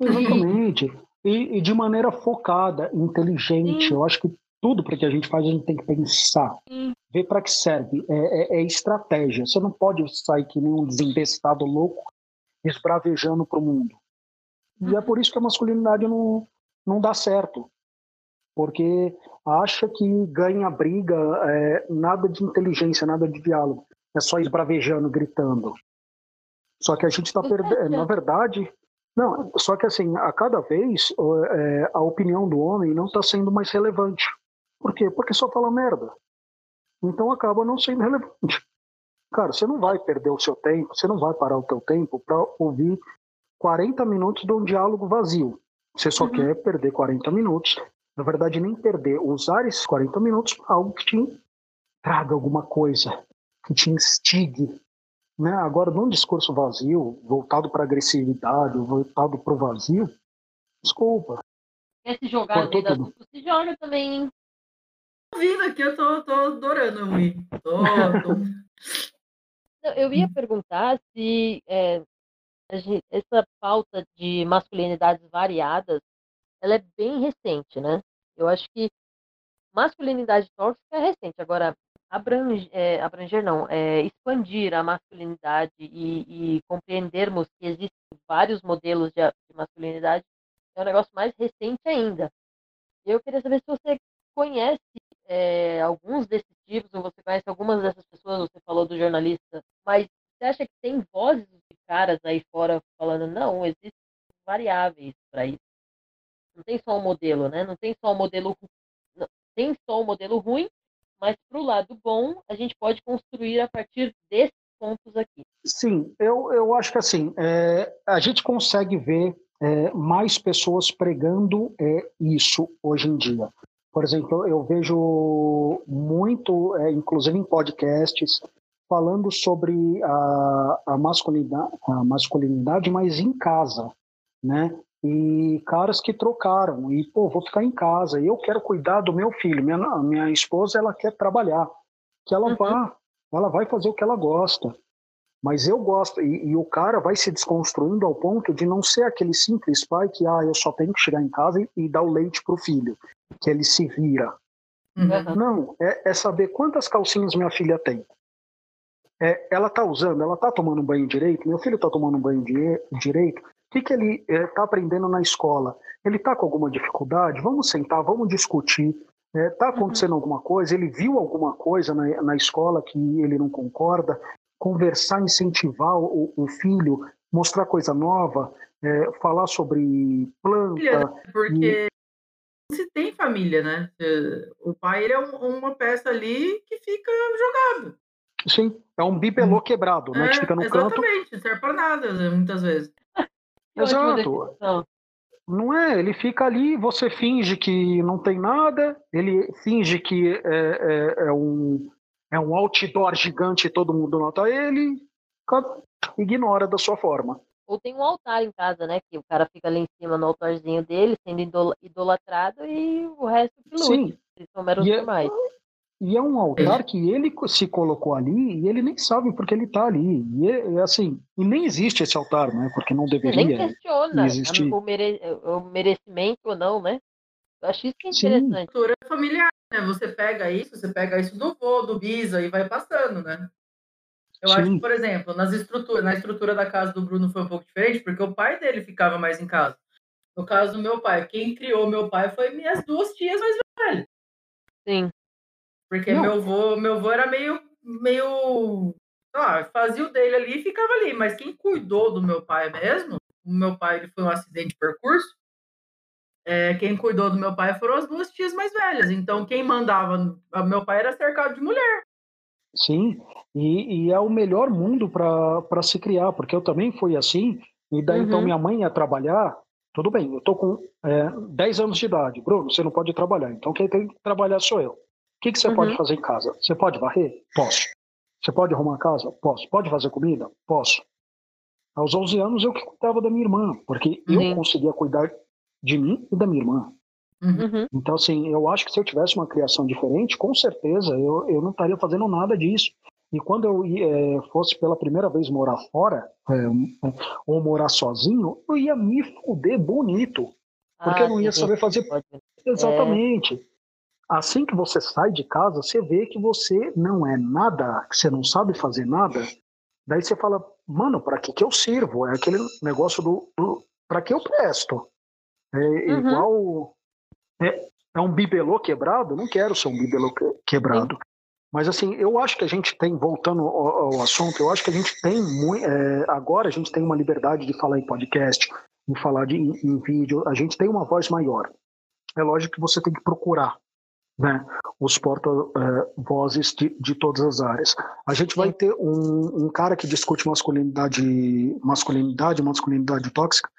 Exatamente. E, e de maneira focada, inteligente. Sim. Eu acho que tudo para que a gente faz, a gente tem que pensar. Sim ver para que serve. É, é, é, estratégia. Você não pode sair que nem um desembestado louco esbravejando para o mundo. E é por isso que a masculinidade não, não dá certo. Porque acha que ganha briga, é, nada de inteligência, nada de diálogo. É só esbravejando, gritando. Só que a gente está perdendo. Na verdade, não, só que assim, a cada vez é, a opinião do homem não está sendo mais relevante. Por quê? Porque só fala merda. Então acaba não sendo relevante. Cara, você não vai perder o seu tempo, você não vai parar o teu tempo para ouvir 40 minutos de um diálogo vazio. Você só uhum. quer perder 40 minutos. Na verdade, nem perder, usar esses 40 minutos para algo que te traga alguma coisa, que te instigue. Né? Agora, num discurso vazio, voltado para agressividade, voltado para o vazio, desculpa. Quer se jogar no meio da se joga também, vindo aqui, eu tô, tô adorando Tô, tô... Eu ia perguntar se é, gente, essa pauta de masculinidades variadas, ela é bem recente, né? Eu acho que masculinidade tóxica é recente. Agora, abranger, é, abranger não, é, expandir a masculinidade e, e, compreendermos que existem vários modelos de, de masculinidade é um negócio mais recente ainda. Eu queria saber se você conhece é, alguns desses tipos, ou você conhece algumas dessas pessoas, você falou do jornalista, mas você acha que tem vozes de caras aí fora falando, não, existem variáveis para isso. Não tem só um modelo, né? Não tem só um modelo não, tem só um modelo ruim, mas para o lado bom, a gente pode construir a partir desses pontos aqui. Sim, eu, eu acho que assim, é, a gente consegue ver é, mais pessoas pregando é, isso hoje em dia. Por exemplo, eu vejo muito, é, inclusive em podcasts, falando sobre a, a, masculinidade, a masculinidade, mas em casa, né? E caras que trocaram, e pô, vou ficar em casa, e eu quero cuidar do meu filho. Minha, minha esposa, ela quer trabalhar, que ela uhum. vá, ela vai fazer o que ela gosta. Mas eu gosto, e, e, o cara vai se desconstruindo ao ponto de não ser aquele simples pai que, ah, eu só tenho que chegar em casa e, e dar o leite pro filho que ele se vira. Uhum. Não, é, é, saber quantas calcinhas minha filha tem. É, ela está usando, ela está tomando banho direito, meu filho está tomando banho de, direito, o que, que ele está é, aprendendo na escola? Ele está com alguma dificuldade? Vamos sentar, vamos discutir. está é, tá acontecendo uhum. alguma coisa, ele viu alguma coisa na, na escola que ele não concorda, conversar, incentivar o, o filho, mostrar coisa nova, é, falar sobre planta. Porque e... se tem família, né? O pai ele é um, uma peça ali que fica jogado. Sim, é um bibelô hum. quebrado, né? É, que fica no exatamente, canto. Exatamente, não serve para nada, né, muitas vezes. Exato. Não é, ele fica ali, você finge que não tem nada, ele finge que é, é, é um, é um outdoor gigante e todo mundo nota ele, ignora da sua forma. Ou tem um altar em casa, né? Que o cara fica ali em cima no altarzinho dele, sendo idolatrado, e o resto que lute. Sim. Eles são meros e é, e é um altar que ele se colocou ali e ele nem sabe porque ele está ali. E é, é, assim, e nem existe esse altar, né? Porque não deveria nem questiona existir. O, mere, o merecimento ou não, né? Eu acho isso interessante. Cultura familiar, né? Você pega isso, você pega isso do vô, do bisa e vai passando, né? Eu Sim. acho que, por exemplo, nas estruturas, na estrutura da casa do Bruno foi um pouco diferente, porque o pai dele ficava mais em casa. No caso do meu pai, quem criou meu pai foi minhas duas tias mais velhas. Sim. Porque Não. meu avô, meu avô era meio, meio, fazia o dele ali e ficava ali. Mas quem cuidou do meu pai mesmo, o meu pai ele foi um acidente de percurso. É, quem cuidou do meu pai foram as duas tias mais velhas. Então quem mandava, meu pai era cercado de mulher. Sim, e, e é o melhor mundo para se criar, porque eu também fui assim. E daí então, uhum. então minha mãe ia trabalhar. Tudo bem, eu tô com é, 10 anos de idade. Bruno, você não pode trabalhar. Então quem tem que trabalhar sou eu. O que, que você uhum. pode fazer em casa? Você pode varrer? Posso. Você pode arrumar a casa? Posso. Pode fazer comida? Posso. Aos 11 anos eu que cuidava da minha irmã, porque uhum. eu conseguia cuidar de mim e da minha irmã. Uhum. Então, assim, eu acho que se eu tivesse uma criação diferente, com certeza eu, eu não estaria fazendo nada disso. E quando eu é, fosse pela primeira vez morar fora, é, ou morar sozinho, eu ia me fuder bonito. Porque ah, eu não ia saber fazer. Exatamente. É. Assim que você sai de casa, você vê que você não é nada, que você não sabe fazer nada. Daí você fala, mano, para que, que eu sirvo? É aquele negócio do, do para que eu presto? É uhum. igual. É, é, um bibelô quebrado? Não quero ser um bibelô quebrado. Mas assim, eu acho que a gente tem, voltando ao, ao assunto, eu acho que a gente tem muito. É, agora a gente tem uma liberdade de falar em podcast, de falar de, em, em vídeo, a gente tem uma voz maior. É lógico que você tem que procurar né, os porta-vozes de, de, todas as áreas. A gente vai ter um, um, cara que discute masculinidade, masculinidade, masculinidade tóxica,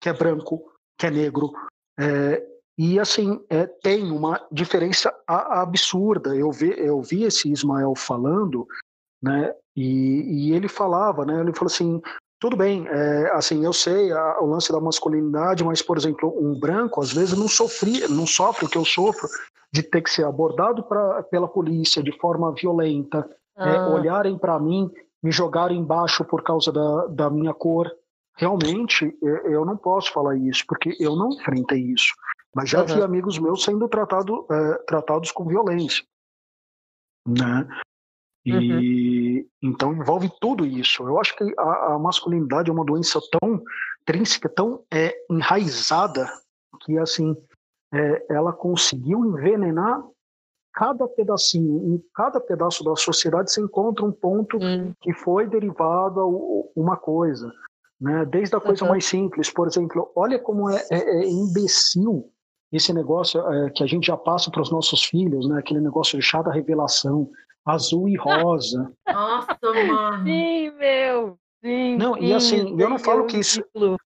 que é branco, que é negro, é, e assim é, tem uma diferença absurda. Eu vi, eu vi esse Ismael falando, né, e, e ele falava, né, ele falou assim, tudo bem, é, assim, eu sei a, o lance da masculinidade, mas, por exemplo, um branco, às vezes, não, sofri, não sofre o que eu sofro de ter que ser abordado pra, pela polícia de forma violenta, é, ah. é, olharem para mim, me jogarem embaixo por causa da, da minha cor. Realmente, eu não posso falar isso, porque eu não enfrentei isso. Mas já uhum. vi amigos meus sendo tratado, é, tratados com violência. Né? E uhum. então envolve tudo isso. Eu acho que a, a, masculinidade é uma doença tão intrínseca, tão é, enraizada que assim é, ela conseguiu envenenar cada pedacinho, em cada pedaço da sociedade se encontra um ponto uhum. que foi derivado a uma coisa, né? Desde a coisa uhum. mais simples, por exemplo, olha como é, é, é imbecil esse negócio é, que a gente já passa para os nossos filhos, né? Aquele negócio de chá da revelação, azul e rosa. Nossa, mano. Sim, meu. Sim, não, sim, e assim, eu não falo que isso.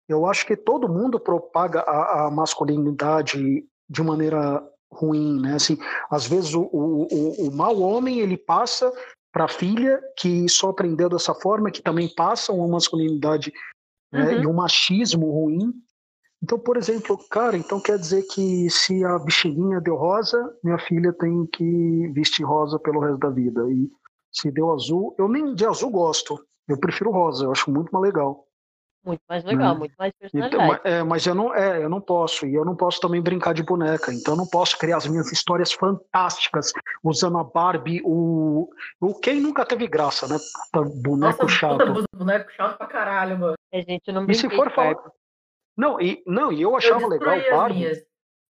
Eu acho que todo mundo propaga a, a masculinidade de maneira ruim, né? Assim, às vezes o, o, o mau homem ele passa para a filha que só aprendeu dessa forma, que também passa uma masculinidade né, uhum. e um machismo ruim então, por exemplo, cara, então quer dizer que se a bexiginha deu rosa, minha filha tem que vestir rosa pelo resto da vida. E se deu azul, eu nem de azul gosto. Eu prefiro rosa, eu acho muito mais legal. Muito mais legal, né? muito mais então, personalidade. Então, é, mas eu não, é, eu não posso, e eu não posso também brincar de boneca, então eu não posso criar as minhas histórias fantásticas usando a Barbie, o, o quem nunca teve graça, né? Boneco Nossa, chato. boneco chato pra caralho, mano. A gente não e se for falar, não, e, não, e eu achava eu legal o Barbie.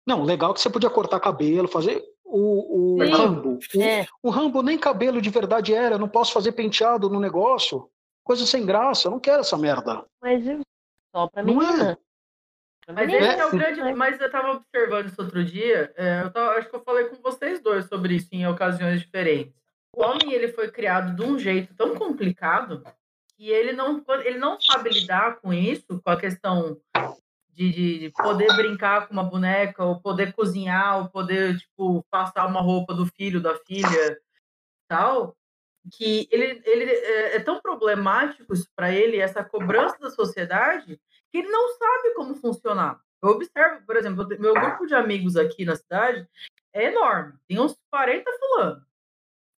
Não, legal que você podia cortar cabelo, fazer. o, o Rambo. O, é. o Rambo nem cabelo de verdade era, não posso fazer penteado no negócio. Coisa sem graça, eu não quero essa merda. Mas só pra mim. Não é. Mas esse é o grande. Mas eu tava observando isso outro dia. É, eu tava, acho que eu falei com vocês dois sobre isso em ocasiões diferentes. O homem ele foi criado de um jeito tão complicado que ele não, ele não sabe lidar com isso, com a questão de, de, poder brincar com uma boneca, ou poder cozinhar, ou poder, tipo, passar uma roupa do filho, da filha, tal, que ele, ele é, é tão problemático isso para ele, essa cobrança da sociedade, que ele não sabe como funcionar. Eu observo, por exemplo, meu grupo de amigos aqui na cidade é enorme, tem uns 40 fulano.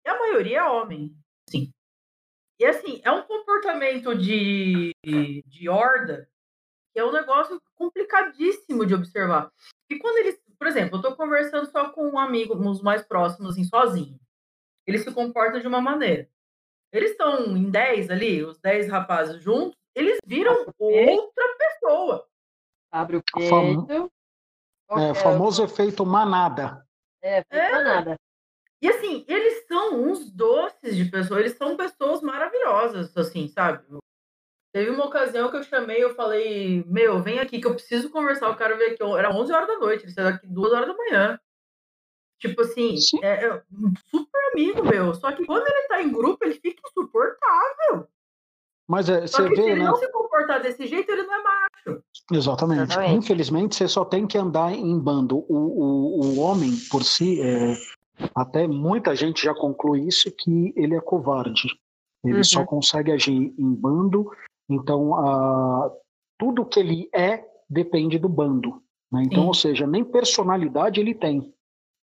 E a maioria é homem, sim. E assim, é um comportamento de, de horda que é um negócio complicadíssimo de observar. E quando eles, por exemplo, eu estou conversando só com um amigo, uns mais próximos, assim, sozinho. Eles se comportam de uma maneira. Eles estão em 10 ali, os 10 rapazes juntos, eles viram outra pessoa. Abre o peito. É, famoso efeito manada. É, é, manada. E assim, eles são uns doces de pessoas, eles são pessoas maravilhosas, assim, sabe? Teve uma ocasião que eu chamei, eu falei, meu, vem aqui que eu preciso conversar, o cara veio aqui, era 11 horas da noite, ele saiu daqui 2 horas da manhã. Tipo assim, é, é, um super amigo meu, só que quando ele tá em grupo, ele fica insuportável. Mas é, você vê, se ele né? não se comportar desse jeito, ele não é macho. Exatamente. Exatamente. Infelizmente, você só tem que andar em bando. O, o, o homem, por si, é, até muita gente já conclui isso, que ele é covarde. Ele uhum. só consegue agir em bando, então a, tudo que ele é depende do bando. Né? Então, Sim. ou seja, nem personalidade ele tem.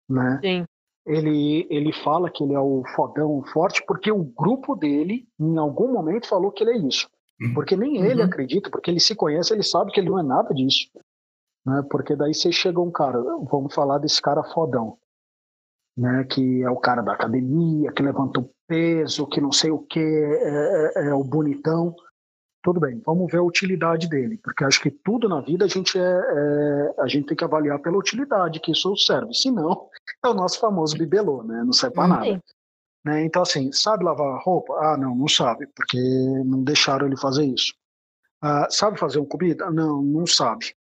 Né? Sim. Ele, ele fala que ele é o fodão forte porque o grupo dele, em algum momento, falou que ele é isso. Uhum. Porque nem ele uhum. acredita, porque ele se conhece, ele sabe que ele não é nada disso. Né? Porque daí você chega um cara, vamos falar desse cara fodão né, que é o cara da academia, que levanta o peso, que não sei o que, é, é, é, o bonitão. Tudo bem, vamos ver a utilidade dele, porque acho que tudo na vida a gente, é, é a gente tem que avaliar pela utilidade que isso serve. Se não, é o nosso famoso bibelô, né? Não serve para nada. Né? Então, assim, sabe lavar roupa? Ah, não, não sabe, porque não deixaram ele fazer isso. Ah, sabe fazer uma comida? Não, não sabe.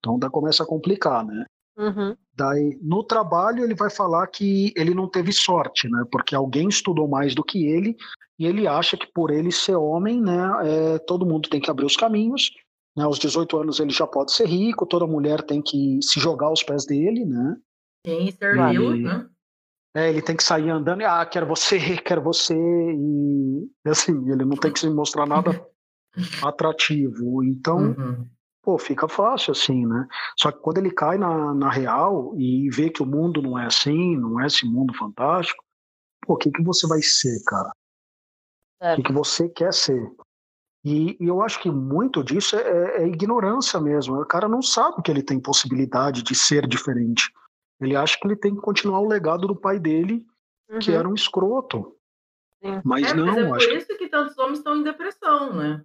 Então, daí começa a complicar, né? Uhum. Daí, no trabalho, ele vai falar que ele não teve sorte, né? Porque alguém estudou mais do que ele e ele acha que por ele ser homem, né, é, todo mundo tem que abrir os caminhos. Né? Aos 18 anos ele já pode ser rico, toda mulher tem que se jogar aos pés dele, né? Sim, serviu, né? É, ele tem que sair andando e, ah, quero você, quero você, e assim, ele não tem que se mostrar nada atrativo. Então, uhum pô, fica fácil assim, né? Só que quando ele cai na, na real e vê que o mundo não é assim, não é esse mundo fantástico, pô, o que, que você vai ser, cara? O que, que você quer ser? E, e, eu acho que muito disso é, é, é, ignorância mesmo. O cara não sabe que ele tem possibilidade de ser diferente. Ele acha que ele tem que continuar o legado do pai dele, uhum. que era um escroto. Sim. Mas é, não. Mas é por acho... isso que tantos homens estão em depressão, né?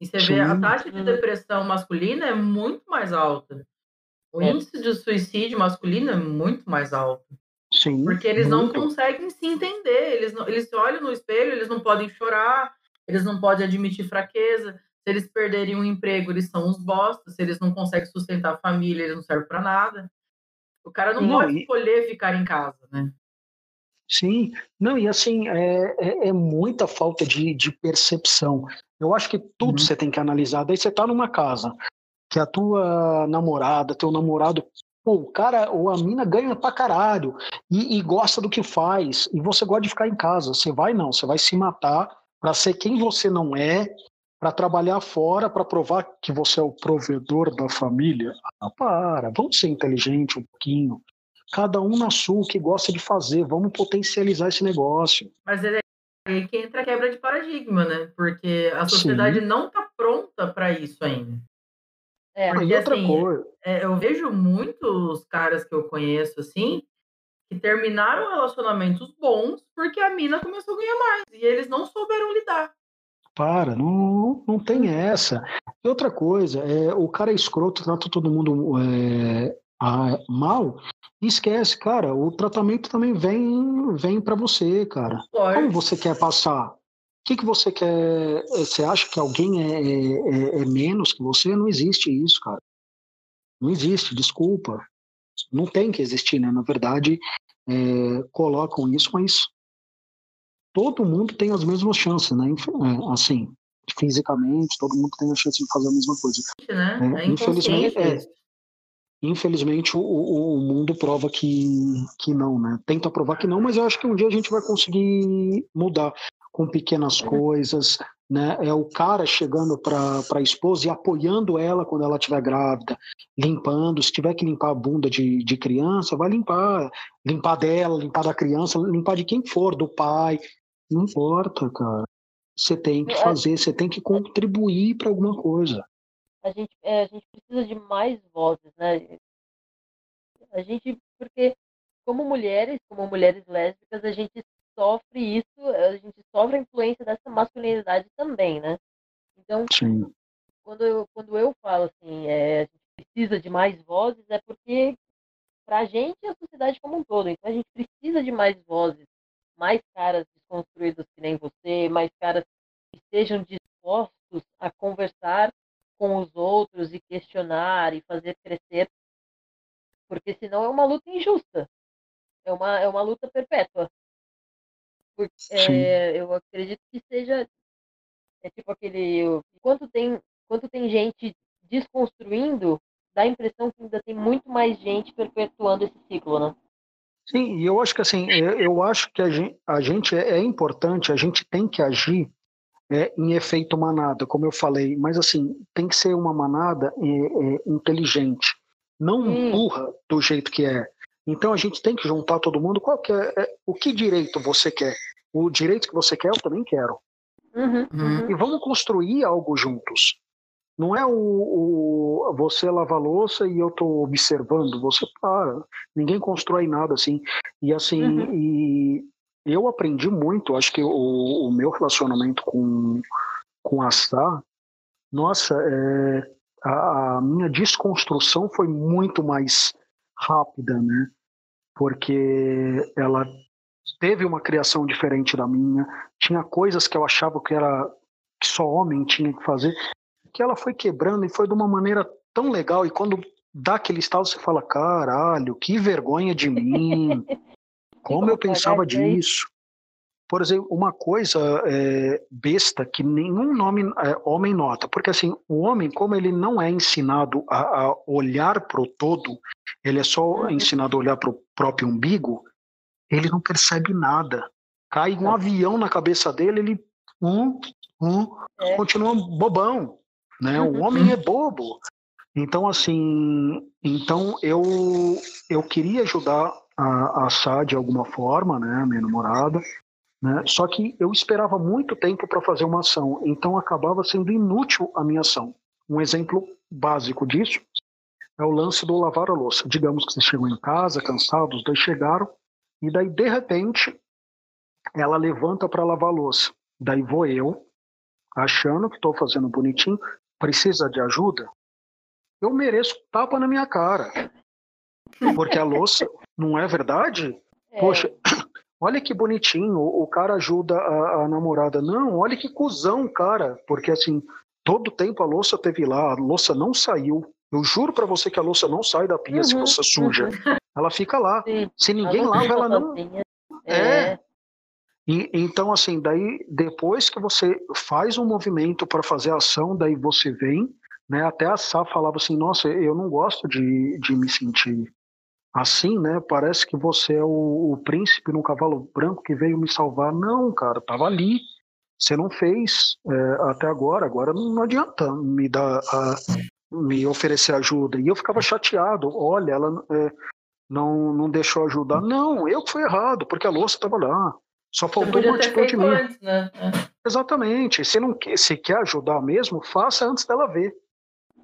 E você Sim. vê a taxa de depressão masculina é muito mais alta. O é. índice de suicídio masculino é muito mais alto. Sim, porque eles muito. não conseguem se entender. Eles, não, eles se olham no espelho, eles não podem chorar, eles não podem admitir fraqueza. Se eles perderem um emprego, eles são uns bostas. Se eles não conseguem sustentar a família, eles não servem para nada. O cara não, não pode escolher ficar em casa, né? Sim, não, e assim, é, é, é muita falta de, de percepção. Eu acho que tudo uhum. você tem que analisar. Daí você tá numa casa que a tua namorada, teu namorado, pô, o cara ou a mina ganha pra caralho e, e, gosta do que faz, e você gosta de ficar em casa. Você vai não, você vai se matar para ser quem você não é, para trabalhar fora, para provar que você é o provedor da família. Ah, para, vamos ser inteligente um pouquinho cada um na sua, o que gosta de fazer, vamos potencializar esse negócio. Mas é aí que entra a quebra de paradigma, né? Porque a sociedade Sim. não está pronta para isso ainda. É, Porque, outra assim, coisa. É, eu vejo muitos caras que eu conheço, assim, que terminaram relacionamentos bons porque a mina começou a ganhar mais e eles não souberam lidar. Para, não, não tem essa. E outra coisa, é, o cara é escroto, trata todo mundo é, a, mal, esquece, cara, o tratamento também vem vem para você, cara. Como você quer passar? O que, que você quer? Você acha que alguém é, é, é menos que você? Não existe isso, cara. Não existe, desculpa. Não tem que existir, né? Na verdade, é, colocam isso, mas todo mundo tem as mesmas chances, né? É, assim, fisicamente, todo mundo tem a chance de fazer a mesma coisa. Né? É, infelizmente, é, infelizmente o, o, mundo prova que, que não, né? Tenta provar que não, mas eu acho que um dia a gente vai conseguir mudar com pequenas é. coisas, né? É o cara chegando para a esposa e apoiando ela quando ela estiver grávida, limpando. Se tiver que limpar a bunda de, de criança, vai limpar. Limpar dela, limpar da criança, limpar de quem for, do pai. Não importa, cara. Você tem que fazer, você tem que contribuir para alguma coisa. A gente, é, a gente precisa de mais vozes, né? A gente, porque como mulheres, como mulheres lésbicas, a gente sofre isso, a gente sofre a influência dessa masculinidade também, né? Então, Sim. Quando, eu, quando eu falo assim, é, a gente precisa de mais vozes, é porque para a gente e a sociedade como um todo. Então, a gente precisa de mais vozes, mais caras desconstruídos que nem você, mais caras que estejam dispostos a conversar com os outros e questionar e fazer crescer, porque senão é uma luta injusta. É uma, é uma luta perpétua. Porque, é, eu acredito que seja é tipo aquele. Enquanto tem, enquanto tem gente desconstruindo, dá a impressão que ainda tem muito mais gente perpetuando esse ciclo, né? Sim, e eu acho que assim, eu acho que a gente, a gente é, é importante, a gente tem que agir é, em efeito manada, como eu falei, mas assim, tem que ser uma manada é, é, inteligente, não hum. burra do jeito que é. Então a gente tem que juntar todo mundo. Qual que é, é, o que direito você quer? O direito que você quer, eu também quero. Uhum, uhum. E vamos construir algo juntos. Não é o, o você lavar louça e eu estou observando. Você para. Ninguém constrói nada assim. E assim, uhum. e eu aprendi muito. Acho que o, o meu relacionamento com com a Sá, nossa, é, a, a minha desconstrução foi muito mais rápida, né? porque ela teve uma criação diferente da minha, tinha coisas que eu achava que era que só homem tinha que fazer, que ela foi quebrando e foi de uma maneira tão legal e quando dá aquele estalo você fala, caralho, que vergonha de mim. Como eu pensava disso. Por exemplo, uma coisa é, besta que nenhum nome, é, homem nota, porque assim, o homem, como ele não é ensinado a, a olhar para o todo, ele é só uhum. ensinado a olhar para o próprio umbigo, ele não percebe nada. Cai um avião na cabeça dele, ele um, um, é. continua bobão. Né? O uhum. homem é bobo. Então, assim, então eu, eu queria ajudar a, Sá de alguma forma, né, minha namorada, né? Só que eu esperava muito tempo para fazer uma ação, então acabava sendo inútil a minha ação. Um exemplo básico disso é o lance do lavar a louça. Digamos que você chegou em casa, cansado, os dois chegaram, e daí, de repente, ela levanta para lavar a louça. Daí vou eu, achando que estou fazendo bonitinho, precisa de ajuda? Eu mereço tapa na minha cara. Porque a louça, não é verdade? É. Poxa, olha que bonitinho, o cara ajuda a, a, namorada. Não, olha que cuzão, cara, porque assim, todo tempo a louça teve lá, a louça não saiu. Eu juro para você que a louça não sai da pia uhum, se você suja. Uhum. Ela fica lá. Sim. Se ninguém lava, ela não. É. é. E, então, assim, daí depois que você faz um movimento para fazer a ação, daí você vem, né? Até a Sá falava assim, nossa, eu não gosto de, de me sentir assim, né? Parece que você é o, o, príncipe no cavalo branco que veio me salvar. Não, cara, tava ali. Você não fez é, até agora. Agora não adianta me dar, a, me oferecer ajuda. E eu ficava chateado. Olha, ela é, não, não deixou ajudar. Não, eu que fui errado, porque a louça estava lá. Só faltou uma atitude minha. Antes, né? É. Exatamente. Se não se quer ajudar mesmo, faça antes dela ver.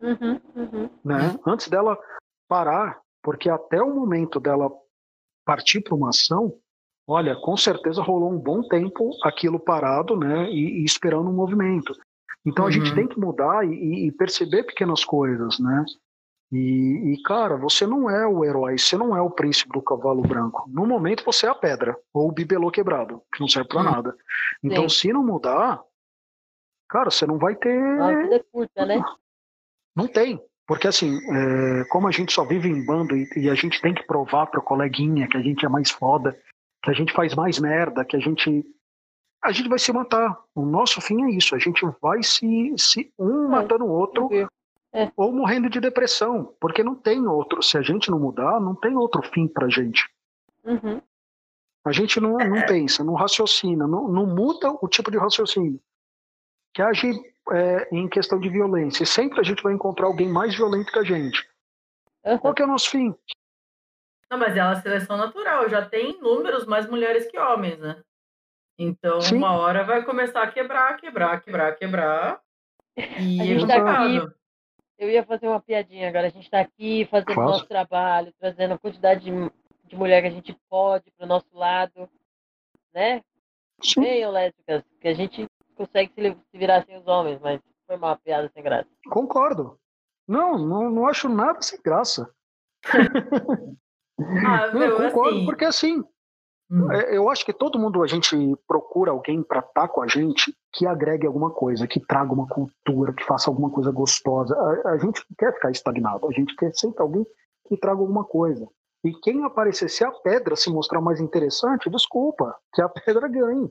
Uhum, uhum. Né? Antes dela parar porque até o momento dela partir para uma ação, olha, com certeza rolou um bom tempo aquilo parado, né, e, e esperando um movimento. Então uhum. a gente uhum. tem que mudar e, e, perceber pequenas coisas, né? E, e, cara, você não é o herói, você não é o príncipe do cavalo branco. No momento você é a pedra, ou o bibelô quebrado, que não serve pra nada. Então, Sim. se não mudar, cara, você não vai ter. A vida é curta, né? Não tem. Porque assim, é, como a gente só vive em bando e, e, a gente tem que provar pro coleguinha que a gente é mais foda, que a gente faz mais merda, que a gente. A gente vai se matar. O nosso fim é isso. A gente vai se, se um é, matando o outro é. Ou morrendo de depressão, porque não tem outro. Se a gente não mudar, não tem outro fim pra gente. Uhum. A gente não, não é. pensa, não raciocina, não, não muda o tipo de raciocínio. Que age é, em questão de violência. E sempre a gente vai encontrar alguém mais violento que a gente. Uhum. Qual que é o nosso fim? Não, mas é uma seleção natural. Já tem números mais mulheres que homens, né? Então, Sim. uma hora vai começar a quebrar, quebrar, quebrar, quebrar. E a gente tá aqui eu ia fazer uma piadinha agora. A gente está aqui fazendo o nosso trabalho, trazendo a quantidade de, de mulher que a gente pode para o nosso lado, né? Bem, lésbicas, que a gente consegue se, virar sem os homens, mas foi uma piada sem graça. Concordo. Não, não, não acho nada sem graça. ah, não, concordo, assim... porque assim, Hum. É, eu acho que todo mundo a gente procura alguém para estar tá com a gente que agregue alguma coisa, que traga uma cultura, que faça alguma coisa gostosa. A, a gente não quer ficar estagnado, a gente quer sempre alguém que traga alguma coisa. E quem aparecer, se a pedra se mostrar mais interessante, desculpa, que a pedra ganhe.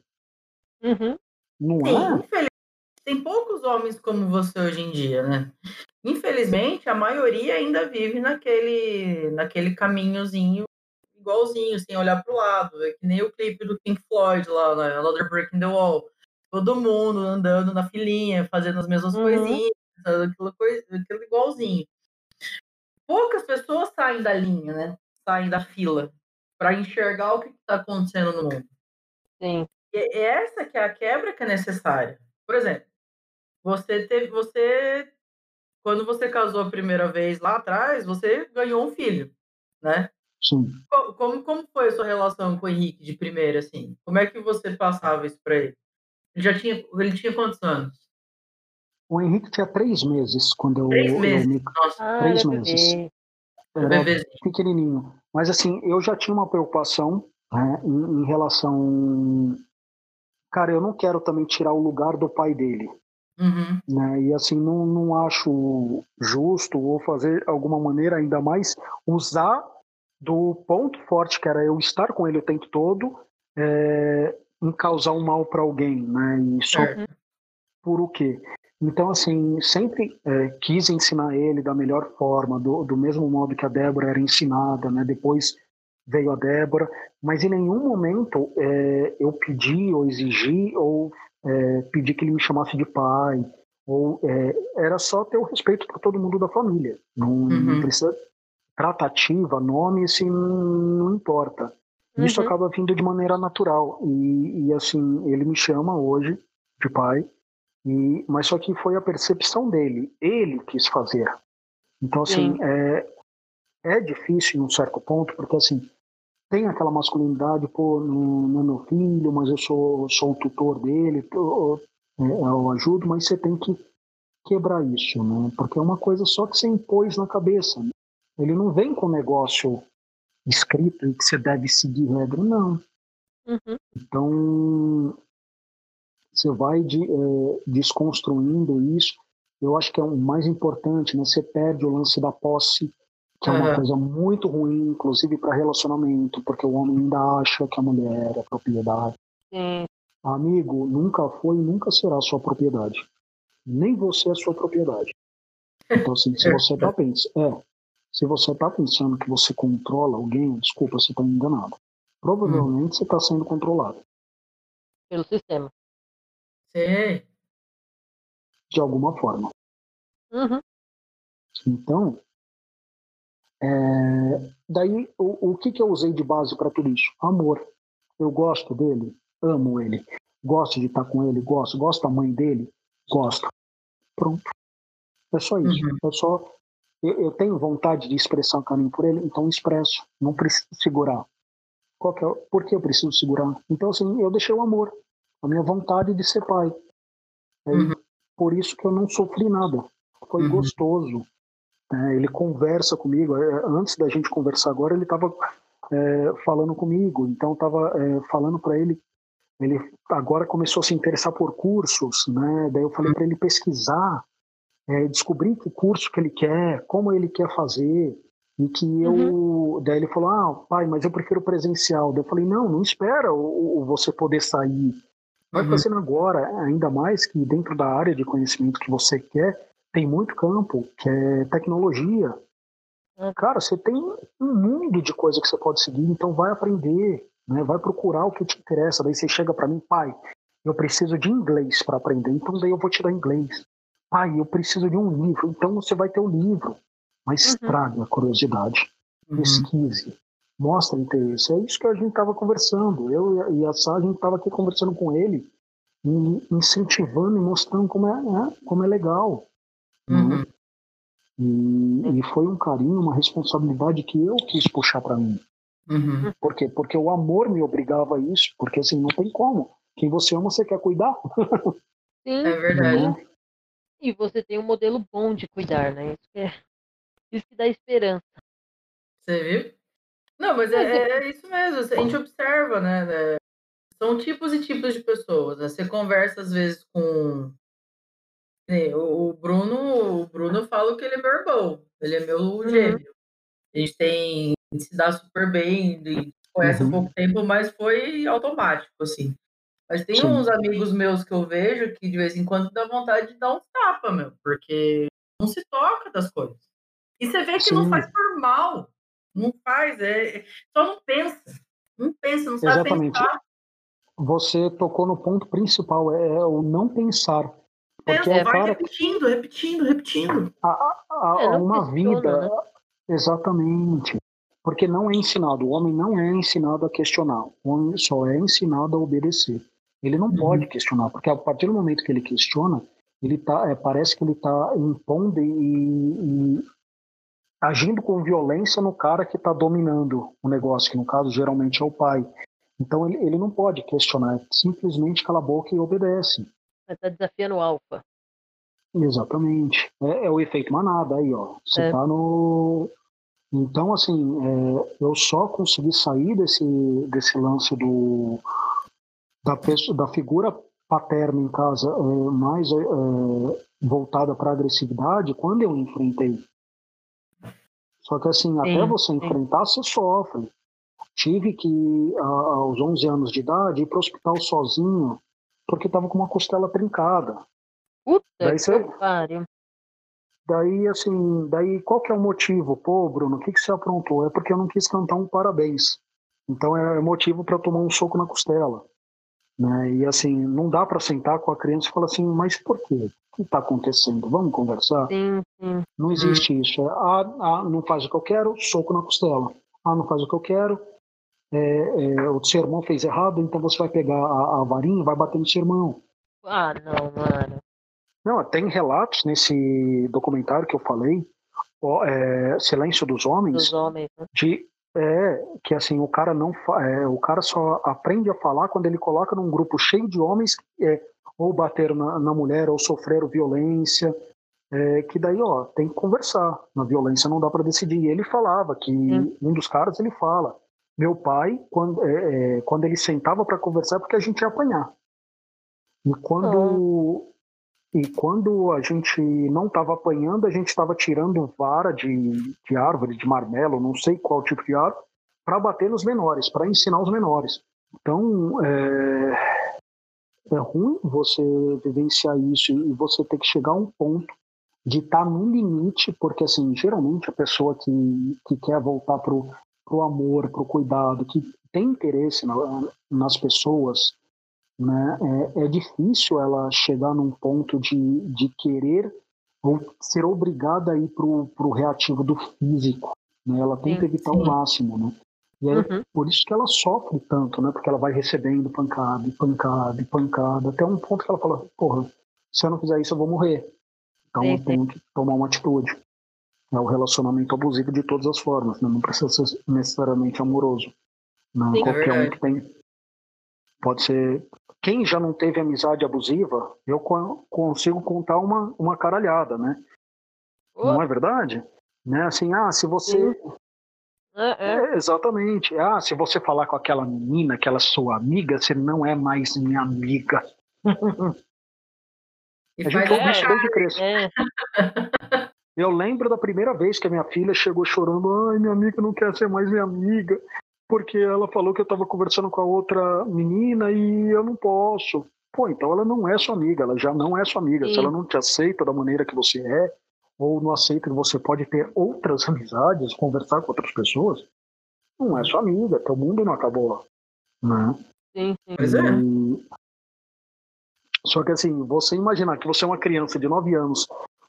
Uhum. Não Sim, é? Infelizmente, tem poucos homens como você hoje em dia, né? Infelizmente, a maioria ainda vive naquele, naquele caminhozinho igualzinho, sem olhar para o lado. É que nem o clipe do Pink Floyd lá, né? Another Break in the Wall. Todo mundo andando na filinha, fazendo as mesmas uhum. coisinhas, aquilo, coisa, aquilo igualzinho. Poucas pessoas saem da linha, né? Saem da fila para enxergar o que está acontecendo no mundo. Sim. E é essa que é a quebra que é necessária. Por exemplo, você teve, você quando você casou a primeira vez lá atrás, você ganhou um filho, né? Sim. Como, como foi a sua relação com o Henrique de primeira, assim? Como é que você passava isso para ele? Ele já tinha, ele tinha quantos anos? O Henrique tinha três meses quando eu. Três meses. Eu me... Nossa. Ah, três meses. Era pequenininho. Mas assim, eu já tinha uma preocupação né, em, em relação. Cara, eu não quero também tirar o lugar do pai dele. Uhum. Né? E assim, não, não acho justo ou fazer alguma maneira ainda mais usar do ponto forte que era eu estar com ele o tempo todo é, em causar um mal para alguém, né? E só uhum. por o quê? Então, assim, sempre é, quis ensinar ele da melhor forma, do, do mesmo modo que a Débora era ensinada, né? Depois veio a Débora, mas em nenhum momento é, eu pedi ou exigi ou é, pedi que ele me chamasse de pai, ou é, era só ter o respeito por todo mundo da família. Não, uhum. não precisa tratativa, nome, assim, não importa. Isso uhum. acaba vindo de maneira natural. E, e, assim, ele me chama hoje de pai, e, mas só que foi a percepção dele. Ele quis fazer. Então, assim, é, é difícil em um certo ponto, porque assim, tem aquela masculinidade, pô, não, não é meu filho, mas eu sou, sou o tutor dele, eu, é, eu ajudo, mas você tem que quebrar isso, né? Porque é uma coisa só que você impôs na cabeça. Né? Ele não vem com negócio escrito e que você deve seguir regra, não. Uhum. Então, você vai de, é, desconstruindo isso. Eu acho que é o mais importante, né? Você perde o lance da posse, que é uma uhum. coisa muito ruim, inclusive para relacionamento, porque o homem ainda acha que a mulher é propriedade. Sim. Amigo, nunca foi e nunca será sua propriedade. Nem você é sua propriedade. Então, assim, se você tá pensando, é, se você está pensando que você controla alguém, desculpa, você está enganado. Provavelmente hum. você está sendo controlado. Pelo sistema. Sim. De alguma forma. Uhum. Então, é... daí o, o que, que eu usei de base para tudo isso? Amor. Eu gosto dele, amo ele. Gosto de estar com ele, gosto. Gosto da mãe dele, gosto. Pronto. É só isso. Uhum. É só eu, eu, tenho vontade de expressar carinho por ele, então expresso. Não preciso segurar. Qual que é, por que eu preciso segurar? Então, assim, eu deixei o amor, a minha vontade de ser pai. É uhum. Por isso que eu não sofri nada. Foi uhum. gostoso. Né? Ele conversa comigo. É, antes da gente conversar agora, ele estava é, falando comigo. Então, estava é, falando para ele. Ele agora começou a se interessar por cursos, né? Daí eu falei para ele pesquisar, é, descobrir que curso que ele quer, como ele quer fazer. E que eu. Uhum. Daí ele falou: Ah, pai, mas eu prefiro presencial. Daí eu falei: Não, não espera o, o você poder sair. Vai uhum. fazendo agora, ainda mais que dentro da área de conhecimento que você quer, tem muito campo, que é tecnologia. Uhum. Cara, você tem um mundo de coisa que você pode seguir, então vai aprender, né? vai procurar o que te interessa. Daí você chega para mim, pai, eu preciso de inglês para aprender, então daí eu vou te dar inglês. Pai, eu preciso de um livro, então você vai ter o um livro. Mas uhum. traga a curiosidade, uhum. pesquise, mostra interesse. É isso que a gente estava conversando. Eu e a Sá, a gente estava aqui conversando com ele, incentivando e mostrando como é, né, como é legal. Né? Uhum. E, e, foi um carinho, uma responsabilidade que eu quis puxar para mim. Uhum. Por quê? Porque o amor me obrigava a isso, porque assim, não tem como. Quem você ama, você quer cuidar. Sim. É verdade. Né? E você tem um modelo bom de cuidar, né? Isso que, é, isso que dá esperança. Você viu? Não, mas é, é, é isso mesmo. A gente observa, né? né? São tipos e tipos de pessoas. Né? Você conversa às vezes com o Bruno, o Bruno fala que ele é meu irmão, ele é meu uhum. gêmeo. A gente tem se dá super bem, conhece uhum. há pouco tempo, mas foi automático, assim. Mas tem Sim. uns amigos meus que eu vejo que de vez em quando dá vontade de dar um tapa, meu, porque não se toca das coisas. E você vê que Sim. não faz por mal. Não faz, é, só não pensa. Não pensa, não sabe Exatamente. pensar. Você tocou no ponto principal, é, é o não pensar. Porque é, vai cara... repetindo, repetindo, repetindo. A, a, a é, uma vida. Né? Exatamente. Porque não é ensinado, o homem não é ensinado a questionar, o homem só é ensinado a obedecer. Ele não uhum. pode questionar, porque a partir do momento que ele questiona, ele tá, é, parece que ele está impondo e, e, agindo com violência no cara que está dominando o negócio, que no caso geralmente é o pai. Então ele, ele não pode questionar, simplesmente cala a boca e obedece. Está desafiando o alfa. Exatamente. É, é, o efeito manada aí, ó. Você é. tá no. Então, assim, é, eu só consegui sair desse, desse lance do da, pessoa, da figura paterna em casa é, mais é, voltada para agressividade quando eu enfrentei. Só que, assim, sim, até você sim. enfrentar, você sofre. Tive que, aos 11 anos de idade, ir para o hospital sozinho porque tava com uma costela trincada. Puta daí que você... pariu. Daí, assim, daí qual que é o motivo? Pô, Bruno, o que, que você aprontou? É porque eu não quis cantar um parabéns. Então é motivo para tomar um soco na costela. Né? E assim, não dá para sentar com a criança e falar assim, mas por quê? O que está acontecendo? Vamos conversar? Sim, sim. Não existe isso. É, ah, ah, não faz o que eu quero, soco na costela. Ah, não faz o que eu quero, é, é, o seu irmão fez errado, então você vai pegar a, a varinha e vai bater no seu irmão. Ah, não, mano. Não, tem relatos nesse documentário que eu falei, é, Silêncio dos Homens, dos homens né? de é, que assim o cara não é, o cara só aprende a falar quando ele coloca num grupo cheio de homens é, ou bateram na, na mulher ou sofreram violência é, que daí ó tem que conversar na violência não dá para decidir e ele falava que Sim. um dos caras ele fala meu pai, quando, é, é, quando ele sentava para conversar, porque a gente ia apanhar. E quando, e quando a gente não estava apanhando, a gente estava tirando vara de, de árvore, de marmelo, não sei qual tipo de árvore, para bater nos menores, para ensinar os menores. Então, é, é ruim você vivenciar isso e você ter que chegar a um ponto de estar tá no limite, porque assim, geralmente a pessoa que, que quer voltar pro para o amor, para o cuidado, que tem interesse na, nas pessoas, né, é, é, difícil ela chegar num ponto de, de querer ou ser obrigada a ir para o reativo do físico. Né? Ela tenta evitar o máximo. Né? E é uhum. por isso que ela sofre tanto, né? porque ela vai recebendo pancada e pancada e pancada, até um ponto que ela fala: porra, se eu não fizer isso, eu vou morrer. Então sim, eu tenho que tomar uma atitude é o relacionamento abusivo de todas as formas, né? não precisa ser necessariamente amoroso. Né? Sim, Qualquer é um que tem. Pode ser. Quem já não teve amizade abusiva, eu consigo contar uma, uma caralhada, né? Oh. Não é verdade? Né? Assim, ah, se você. É, é. É, exatamente. Ah, se você falar com aquela menina, aquela sua amiga, você não é mais minha amiga. E A gente ouve isso desde criança. Eu lembro da primeira vez que a minha filha chegou chorando, ai, minha amiga não quer ser mais minha amiga, porque ela falou que eu estava conversando com a outra menina e eu não posso. Pô, então ela não é sua amiga, ela já não é sua amiga. Se Sim. ela não te aceita da maneira que você é, ou não aceita que você pode ter outras amizades, conversar com outras pessoas, não é sua amiga, teu mundo não acabou. Né? Sim, sim. Pois é. E- Só que assim, você imaginar que você é uma criança de 9 anos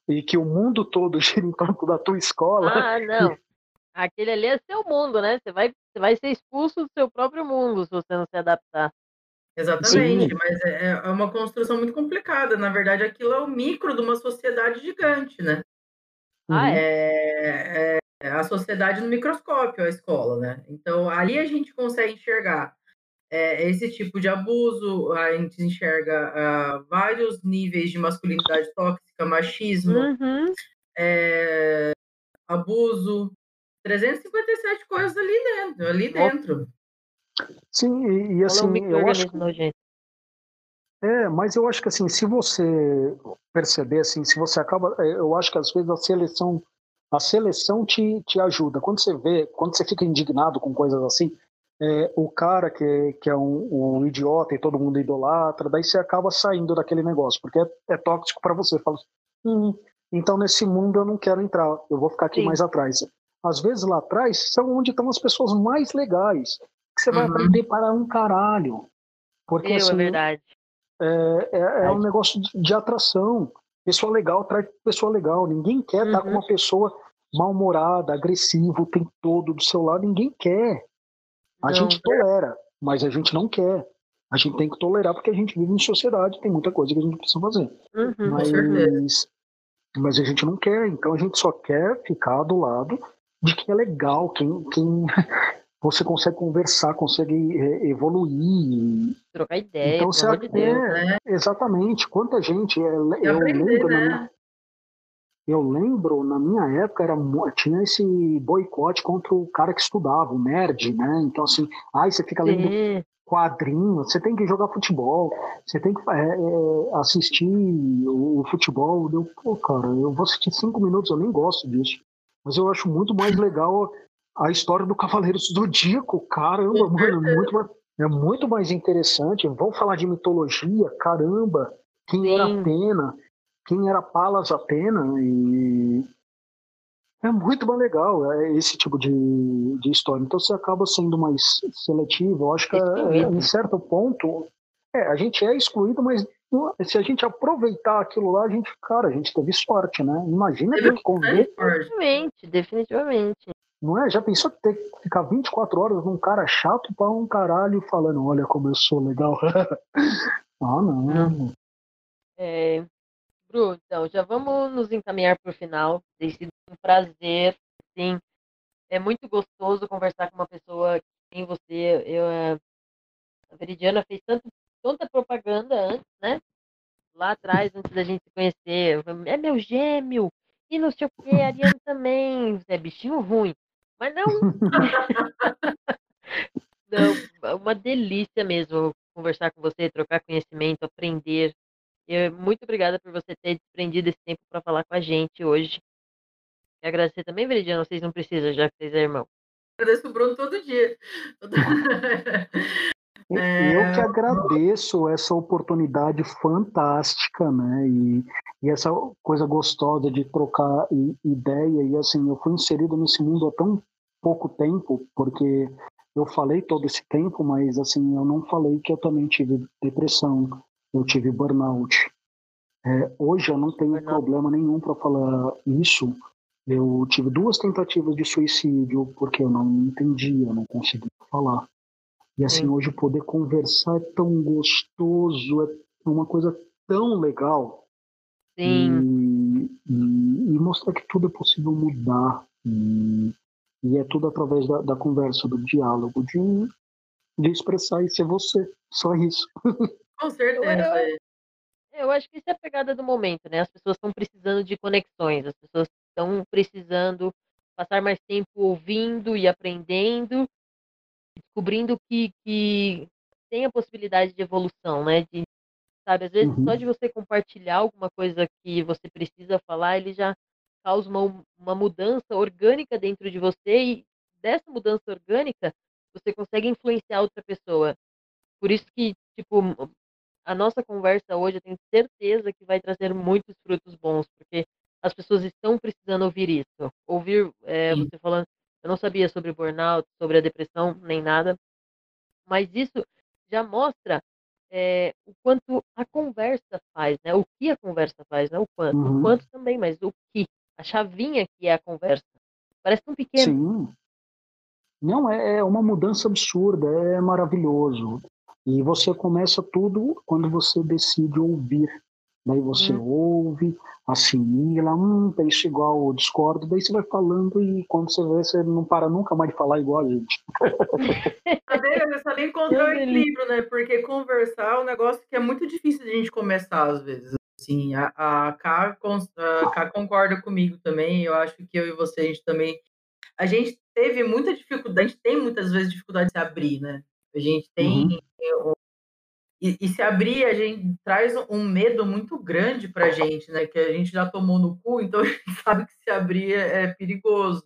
e que o mundo todo gira em torno da tua escola, Ah, não. Aquele ali é seu mundo, né? Você vai, você vai ser expulso do seu próprio mundo se você não se adaptar. Exatamente, Sim. mas é, é uma construção muito complicada. Na verdade, aquilo é o micro de uma sociedade gigante, né? Ah, é? É, é a sociedade no microscópio, a escola, né? Então, ali a gente consegue enxergar é, esse tipo de abuso, a gente enxerga ah, vários níveis de masculinidade tóxica, machismo, Uhum. é, abuso, 357 coisas ali dentro, ali dentro. sim, e, e assim, eu acho micro-organismo nojento. É, mas eu acho que assim, se você perceber assim, se você acaba, é, eu acho que às vezes a seleção, a seleção te, te ajuda. Quando você vê, quando você fica indignado com coisas assim, é, o cara que, que é um, um idiota e todo mundo idolatra, daí você acaba saindo daquele negócio, porque é, é tóxico para você. Fala, assim, hum, então nesse mundo eu não quero entrar, eu vou ficar aqui Sim. mais atrás. Às vezes lá atrás são onde estão as pessoas mais legais, que você vai Uhum. aprender para um caralho. Porque Meu, é assim, verdade. é, é, é um negócio de, de atração. Pessoa legal traz pessoa legal. Ninguém quer estar com Uhum. uma pessoa mal-humorada, agressiva o tempo todo do seu lado. Ninguém quer. A Não. gente tolera, mas a gente não quer. A gente tem que tolerar porque a gente vive em sociedade, tem muita coisa que a gente precisa fazer. Uhum. Mas, mas a gente não quer, então a gente só quer ficar do lado de quem é legal, quem, quem você consegue conversar, consegue é, evoluir. Trocar ideia, Então você de Deus. é, né? exatamente. Quanta gente é, eu aprender, lembro na né? Eu lembro na minha época era tinha esse boicote contra o cara que estudava, o nerd, né? Então assim, ai você fica lendo Sim. quadrinho, você tem que jogar futebol, você tem que é, é, assistir o, futebol. Eu, pô, cara, eu vou assistir cinco minutos, eu nem gosto disso. Mas eu acho muito mais legal a história do Cavaleiros do Zodíaco. Caramba, mano, é muito, mais- é muito mais interessante. Vamos falar de mitologia, caramba. Quem era Sim. Atena, quem era Palas Atena e é muito mais legal é, esse tipo de, de história. Então você acaba sendo mais seletivo. Eu acho que é, em certo ponto é, a gente é excluído, mas não- se a gente aproveitar aquilo lá, a gente, cara, a gente teve sorte, né? Imagina ter que conviver, Definitivamente, definitivamente. não é? Já pensou ter que ficar 24 horas num cara chato pra um caralho falando, olha como eu sou legal. ah, não. É, Bru, então, já vamos nos encaminhar para o final. Tem sido um prazer, sim. É muito gostoso conversar com uma pessoa que tem você. Eu, eh, a Veridiana fez tanto, tanta propaganda antes, né? Lá atrás, antes da gente se conhecer. É meu gêmeo! E não sei o que, a Ariane também. É bichinho ruim. Mas não. não, uma delícia mesmo conversar com você, trocar conhecimento, aprender. Muito obrigada por você ter desprendido esse tempo para falar com a gente hoje. E agradecer também, Veridiana, vocês não precisam, já que vocês é irmão. Agradeço o Bruno todo dia. É, Eu que agradeço essa oportunidade fantástica, né? E, e essa coisa gostosa de trocar i- ideia. E assim, eu fui inserido nesse mundo há tão pouco tempo, porque eu falei todo esse tempo, mas assim, eu não falei que eu também tive depressão, eu tive burnout. É, hoje eu não tenho problema nenhum para falar isso. Eu tive duas tentativas de suicídio porque eu não entendia, eu não conseguia falar. E assim, Sim. hoje poder conversar é tão gostoso, é uma coisa tão legal. Sim, E, e, e mostrar que tudo é possível mudar. E, e é tudo através da, da conversa, do diálogo, de, de expressar e ser você. Só isso. com certeza. Eu- eu acho que isso é a pegada do momento, né? As pessoas estão precisando de conexões, as pessoas estão precisando passar mais tempo ouvindo e aprendendo, descobrindo que, que tem a possibilidade de evolução, né? De, sabe, às vezes Uhum. só de você compartilhar alguma coisa que você precisa falar, ele já causa uma, uma mudança orgânica dentro de você e dessa mudança orgânica você consegue influenciar outra pessoa. Por isso que, tipo, a nossa conversa hoje eu tenho certeza que vai trazer muitos frutos bons, porque as pessoas estão precisando ouvir isso. Ouvir é, você falando, eu não sabia sobre burnout, sobre a depressão, nem nada, mas isso já mostra é, o quanto a conversa faz, né? O que a conversa faz, não o quanto. Uhum. O quanto também, mas o que. A chavinha que é a conversa. Parece tão pequeno. Sim. Não, é é uma mudança absurda, é maravilhoso. E você começa tudo quando você decide ouvir. Daí você Hum. ouve, assimila, hum, pensa igual, discordo, daí você vai falando e quando você vê, você não para nunca mais de falar igual a gente. Saber, saber encontrar o Que delícia. equilíbrio, né? Porque conversar é um negócio que é muito difícil de a gente começar, às vezes. Assim, a, a, a Ká concorda comigo também. Eu acho que eu e você, a gente também. A gente teve muita dificuldade, a gente tem muitas vezes dificuldade de se abrir, né? A gente tem. Uhum. E, e se abrir, a gente traz um medo muito grande pra gente, né? Que a gente já tomou no cu, então a gente sabe que se abrir é, é perigoso.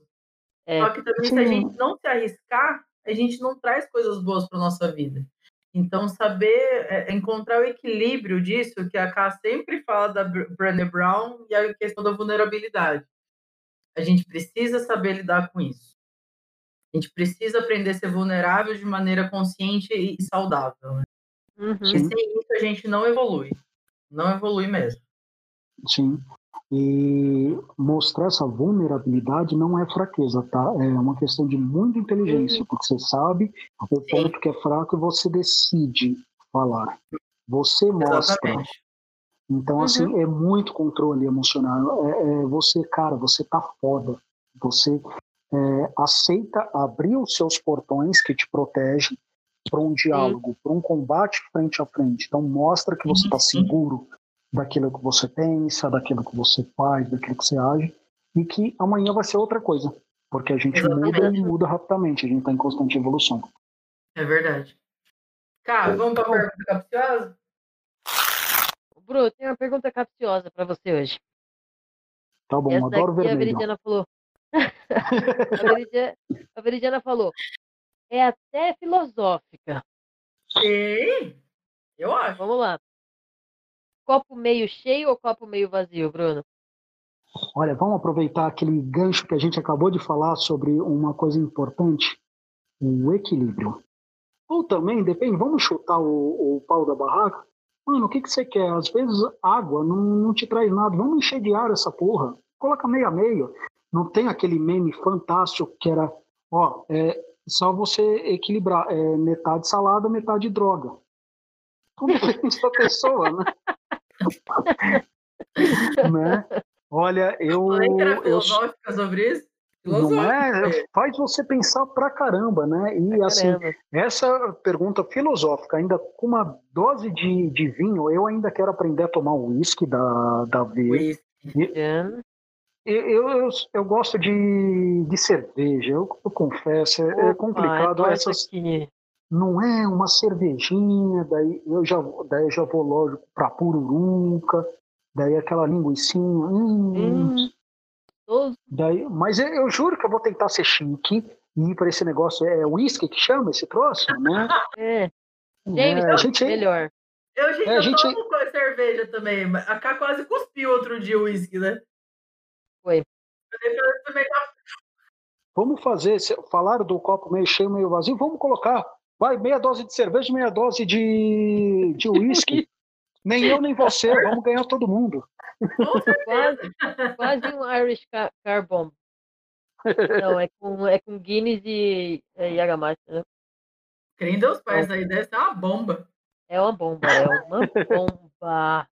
É. Só que também, se a Sim. gente não se arriscar, a gente não traz coisas boas para nossa vida. Então, saber é, encontrar o equilíbrio disso, que a Ká sempre fala da Br- Brené Brown, e a questão da vulnerabilidade. A gente precisa saber lidar com isso. A gente precisa aprender a ser vulnerável de maneira consciente e saudável. Né? Uhum. Porque sem isso a gente não evolui. Não evolui mesmo. Sim. E mostrar essa vulnerabilidade não é fraqueza, tá? É uma questão de muita inteligência, Uhum. porque você sabe o ponto que é fraco e você decide falar. Você mostra. Exatamente. Então, Uhum. assim, é muito controle emocional. É, é você, cara, você tá foda. Você é, aceita abrir os seus portões que te protegem para um diálogo, para um combate frente a frente. Então, mostra que você está Sim. seguro daquilo que você pensa, daquilo que você faz, daquilo que você age, e que amanhã vai ser outra coisa. Porque a gente muda e muda rapidamente, a gente está em constante evolução. É verdade. Cara, vamos para a pergunta capciosa? Bruno, tem uma pergunta capciosa para você hoje. Tá bom, Essa adoro daqui a. Veridiana falou. A, Veridiana, a Veridiana falou. É até filosófica. Sim, eu acho. Vamos lá. Copo meio cheio ou copo meio vazio, Bruno? Olha, vamos aproveitar aquele gancho que a gente acabou de falar sobre uma coisa importante, o equilíbrio. Ou também, depende, vamos chutar o, o pau da barraca? Mano, o que, que você quer? Às vezes água não, não te traz nada. Vamos encher de ar essa porra. Coloca meio a meio. Não tem aquele meme fantástico que era, ó, é só você equilibrar, é metade salada, metade droga. Tudo depende da pessoa, né? né? Olha, eu. Filosófica sobre isso? não é? Faz você pensar pra caramba, né? E assim, Caramba. essa pergunta filosófica, ainda com uma dose de, de vinho, eu ainda quero aprender a tomar o uísque da, da V. Whisky. Jan. Eu, eu, eu gosto de, de cerveja, eu, eu confesso, é, é Opa, complicado. nós Essas, aqui. não é uma cervejinha, daí eu já, daí eu já vou lógico pra pururuca, daí aquela linguicinha. Hum, Hum. Daí, mas eu, eu juro que eu vou tentar ser chique e ir para esse negócio. É whisky que chama esse troço, né? É, É, a James, gente, melhor. Eu, gente, É, a eu gente- tomo com cerveja também. mas A Cá quase cuspiu outro dia o uísque, né? Pra experimentar. vamos fazer, se- falar do copo meio cheio, meio vazio, vamos colocar. Vai, meia dose de cerveja, meia dose de, de uísque. nem eu, nem você, vamos ganhar todo mundo. Quase, quase um Irish Car, car Bomb. Não, é com, é com Guinness e é, Jägermeister, né? Em Deus pais, aí deve ser uma bomba. É uma bomba, é uma bomba.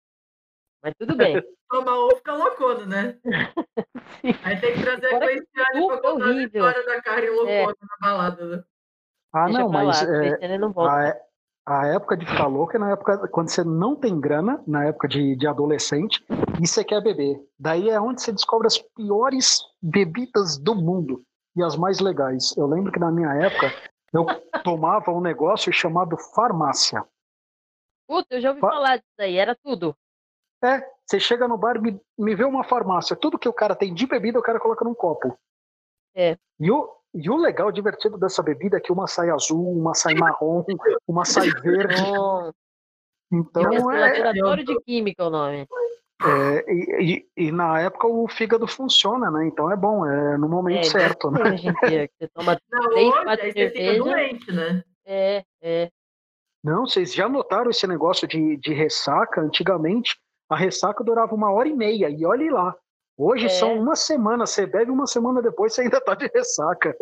Mas tudo bem. Tomar ovo fica loucona, né? Aí tem que trazer a Fora Cleiciane pra suco é contar a horrível. história da Karen loucona na balada, né? Ah, Deixa não, mas lá, é, Cristiane não volta. a, a época de ficar louco é na época quando você não tem grana, na época de, de adolescente, e você quer beber. Daí é onde você descobre as piores bebidas do mundo e as mais legais. Eu lembro que na minha época eu tomava um negócio chamado farmácia. Puta, eu já ouvi Fa falar disso aí, era tudo. É, você chega no bar, me, me vê uma farmácia, tudo que o cara tem de bebida, o cara coloca num copo. É. E o, e o legal, divertido dessa bebida é que uma sai azul, uma sai marrom, uma sai verde. Então é. Laboratório de química é o nome. É, e, e, e, na época o fígado funciona, né? Então é bom, é no momento é, certo, né? Hoje em dia, você toma Não, três, quatro aí você fica doente, né? É, é. Não, vocês já notaram esse negócio de, de ressaca? Antigamente, a ressaca durava uma hora e meia, e olhe lá. Hoje É. são uma semana, você bebe uma semana depois, você ainda tá de ressaca.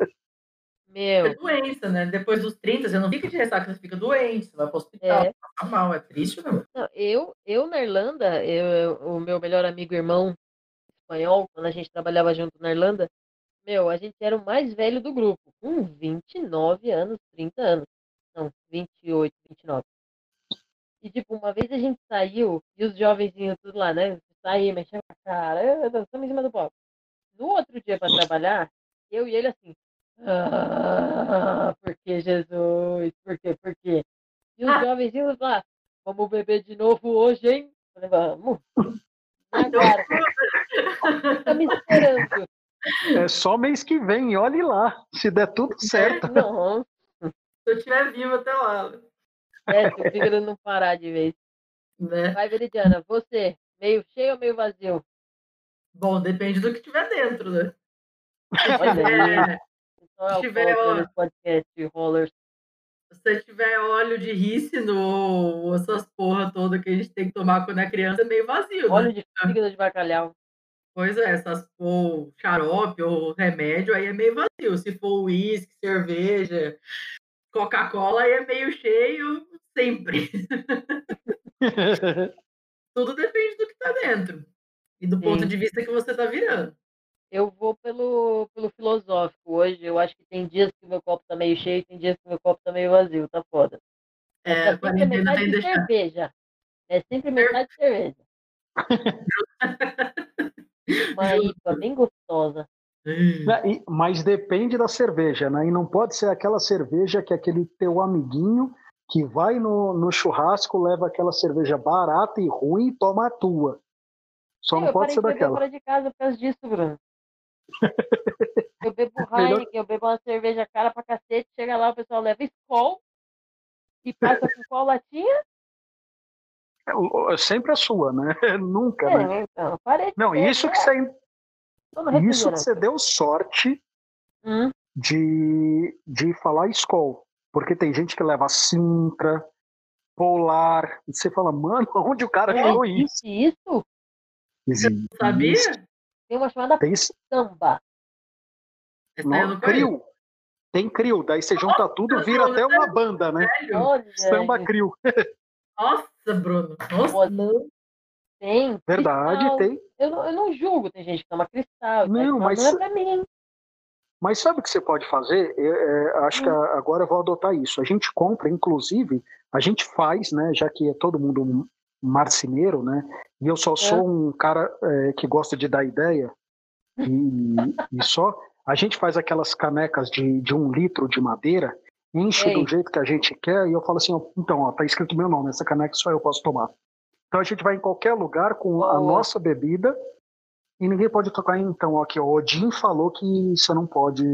Meu, É doença, né? Depois dos 30, você não fica de ressaca, você fica doente, você vai pro hospital, É. passa mal, é triste, né? Não, eu, eu na Irlanda, eu, o meu melhor amigo irmão espanhol, quando a gente trabalhava junto na Irlanda, meu, a gente era o mais velho do grupo, com 29 anos, 30 anos. Não, 28, 29. E, tipo, uma vez a gente saiu, e os jovenzinhos tudo lá, né? Saí, mexendo a cara, eu- dançando em cima do palco. No outro dia para trabalhar, eu e ele assim, ah, por que Jesus? Por quê? Por quê? E os Ah. jovenzinhos lá, vamos beber de novo hoje, hein? Eu Falei, vamos. Agora? Tá me esperando. É só mês que vem, olhe lá, se der tudo certo. Não, Se eu estiver vivo até lá, é, se o fígado não parar de vez. né? Vai, Veridiana, você, meio cheio ou meio vazio? Bom, depende do que tiver dentro, né? Olha aí. É, Então é tiver, podcast, Rollers. se tiver óleo de rícino ou essas porra toda que a gente tem que tomar quando é criança, é meio vazio, né? Óleo de fígado de bacalhau. Pois é, essas ou xarope ou remédio, aí é meio vazio. Se for uísque, cerveja, Coca-Cola, aí é meio cheio sempre. Tudo depende do que tá dentro. E do ponto Sim. de vista que você tá virando. Eu vou pelo, pelo filosófico hoje. Eu acho que tem dias que meu copo tá meio cheio, tem dias que meu copo tá meio vazio. Tá foda. É, é a sempre quarentena metade de deixado. cerveja. É sempre metade de cerveja. Uma IPA bem gostosa. E- Mas depende da cerveja, né? E não pode ser aquela cerveja que aquele teu amiguinho que vai no, no churrasco, leva aquela cerveja barata e ruim e toma a tua. Só Meu, não eu pode ser daquela. fora de casa por causa disso, Bruno. Eu bebo Heineken, eu bebo uma cerveja cara pra cacete, chega lá, o pessoal leva Skol e passa com qual latinha? É, Sempre a sua, né? Nunca, né? É, então, parei Não, isso que é, você, isso que você deu sorte Hum, de, de falar Skol. Porque tem gente que leva Sintra, Polar. E você fala, mano, onde o cara é, tirou isso? isso? Existe. Sabia? Tem uma chamada Tem samba. Eu Não. Crio. Tem Crio. Daí você junta tudo, vira até uma banda, né? Olha, Samba gente, Crio. Nossa, Bruno. Nossa, tem. Verdade, cristal. tem. Eu não, eu não julgo, tem gente que toma cristal. tal, Não, mas mas- não é pra mim. Mas sabe o que você pode fazer? Eu, é, acho que a- agora eu vou adotar isso. A gente compra, inclusive, a gente faz, né? Já que é todo mundo um marceneiro, né? E eu só sou um cara é, que gosta de dar ideia e, e só. A gente faz aquelas canecas de, de um litro de madeira, enche Ei. do jeito que a gente quer e eu falo assim, então, ó, tá escrito meu nome, essa caneca só eu posso tomar. Então a gente vai em qualquer lugar com a nossa bebida e ninguém pode tocar. Então, ó, aqui, ó, Odin falou que você não pode,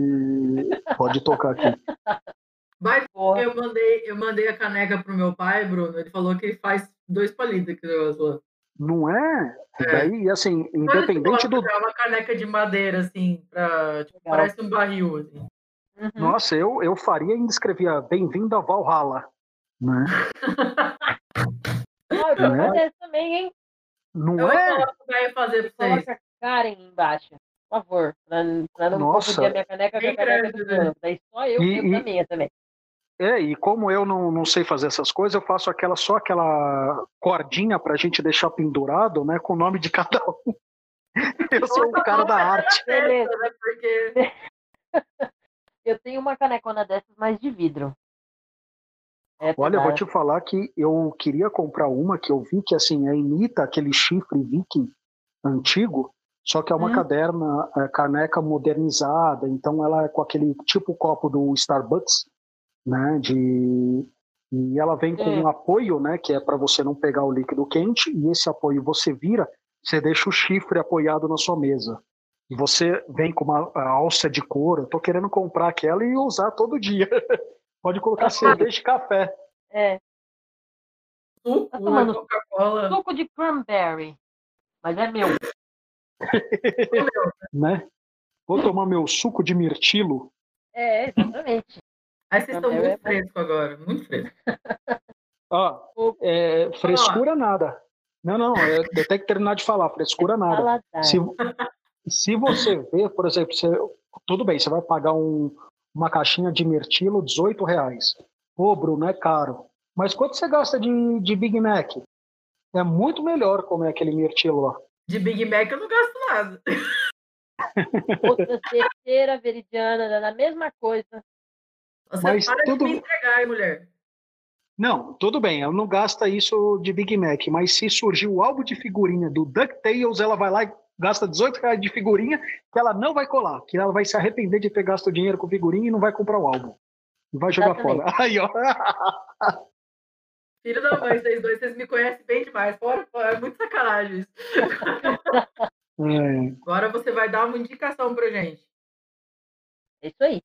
pode tocar aqui. Mas Porra. eu mandei, eu mandei a caneca pro meu pai, Bruno. Ele falou que faz dois palitos aquele negócio. Não é? E É. daí, assim, Olha independente do. É uma caneca de madeira, assim, pra, tipo, parece um barril, assim. Uhum. Nossa, eu, eu faria e ainda escrevia Bem-vindo a Valhalla. Né? Ah, eu quero Né? também, hein? Eu Não vou é? velho fazer pra vocês. Coloca Karen embaixo, por favor. Pra, pra não Nossa. confundir a minha caneca com a caneca do né? Bruno. Daí só eu E- e- minha também. É, e como eu não, não sei fazer essas coisas, eu faço aquela só aquela cordinha pra gente deixar pendurado, né? Com o nome de cada um. Eu sou o cara da arte. Beleza. né? Porque Eu tenho uma canecona dessas, mas de vidro. É Olha, eu vou te falar que eu queria comprar uma que eu vi que assim, é, imita aquele chifre viking antigo, só que é uma Hum. caderna, é, caneca modernizada, então ela é com aquele tipo copo do Starbucks, né, de e ela vem com Hum. um apoio, né, que é para você não pegar o líquido quente, e esse apoio você vira, você deixa o chifre apoiado na sua mesa. E você vem com uma alça de couro, eu tô querendo comprar aquela e usar todo dia. Pode colocar cerveja e café. É, Suco, Tá tomando Coca-Cola. suco de cranberry. Mas é meu. Né? Vou tomar meu suco de mirtilo. É, exatamente. Aí vocês estão É, muito é. frescos agora, muito frescos. Ó, é, frescura nada. Não, não, eu, eu tenho que terminar de falar, frescura nada. Paladar. Se, se você vê, por exemplo, você, tudo bem, você vai pagar um- uma caixinha de mirtilo, 18 reais. Pô, Bruno, é caro. Mas quanto você gasta de, de Big Mac? É muito melhor comer aquele mirtilo lá. De Big Mac eu não gasto nada. Outra terceira veridiana, na mesma coisa. Você Mas para tudo- de me entregar, hein, mulher. Não, tudo bem, ela não gasta isso de Big Mac, mas se surgir o álbum de figurinha do DuckTales, ela vai lá e gasta 18 reais de figurinha, que ela não vai colar, que ela vai se arrepender de ter gasto dinheiro com figurinha e não vai comprar o álbum. E vai jogar Exatamente. fora. Aí, ó. Filho da mãe, vocês dois, vocês me conhecem bem demais. Fora, fora, é muito sacanagem isso. É, Agora você vai dar uma indicação pra gente. É isso aí.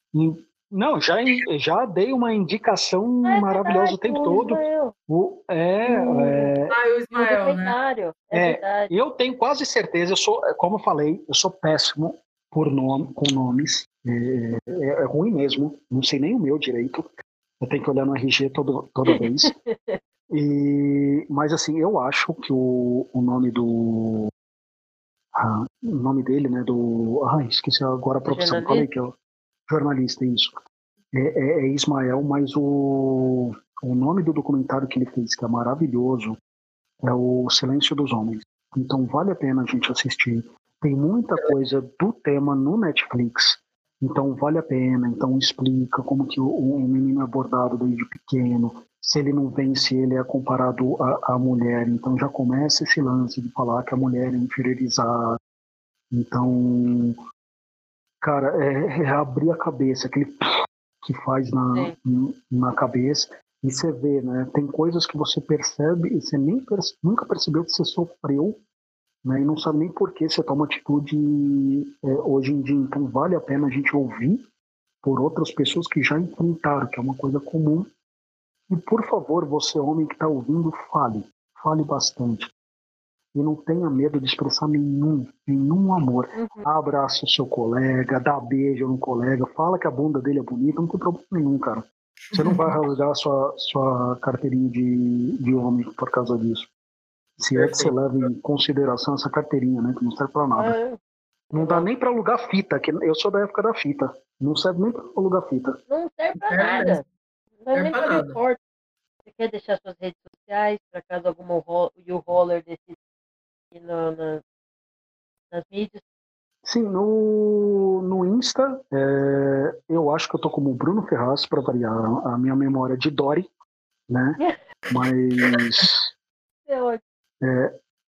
não, já, já dei uma indicação é maravilhosa o tempo o todo. Ismael. O- é, Hum. é, Ah, o o Ismael, né? documentário. É, É, verdade. Eu tenho quase certeza, eu sou, como eu falei, eu sou péssimo por nome, com nomes. É, é- é ruim mesmo, não sei nem o meu direito. Eu tenho que olhar no RG todo, toda vez. E, mas assim, eu acho que o, o nome do. ah, o nome dele, né? Do. Ai, esqueci agora a profissão. jornalista? Falei que é o jornalista, isso. É, é- é Ismael, mas o, o nome do documentário que ele fez, que é maravilhoso, é o Silêncio dos Homens. Então vale a pena a gente assistir. Tem muita coisa do tema no Netflix. Então vale a pena. Então explica como que o, o menino é abordado desde pequeno. Se ele não vence, ele é comparado à, à mulher. Então já começa esse lance de falar que a mulher é inferiorizada. Então, cara, é, é abrir a cabeça, aquele que faz na, na cabeça. E você vê, né? Tem coisas que você percebe e você nem nunca percebeu que você sofreu, né? E não sabe nem por que você toma atitude é, hoje em dia. Então vale a pena a gente ouvir por outras pessoas que já enfrentaram, que é uma coisa comum. E por favor, você homem que está ouvindo, fale, fale bastante. E não tenha medo de expressar nenhum, nenhum amor. Uhum. Abraça o seu colega, dá beijo no colega, fala que a bunda dele é bonita, não tem problema nenhum, cara. Você não vai rasgar sua, sua carteirinha de, de homem por causa disso. Se é que você leva em consideração essa carteirinha, né? Que não serve pra nada. Ah, Não dá nem pra alugar fita, que eu sou da época da fita. Não serve nem pra alugar fita. Não serve pra Serve nada. Não serve Serve nem pra pra nada. report. Você quer deixar suas redes sociais, para caso alguma e o roller decida no- na- nas mídias? Sim, no, no Insta, é, eu acho que eu tô como Bruno Ferraz, pra variar a minha memória de Dory, né? Mas É ótimo.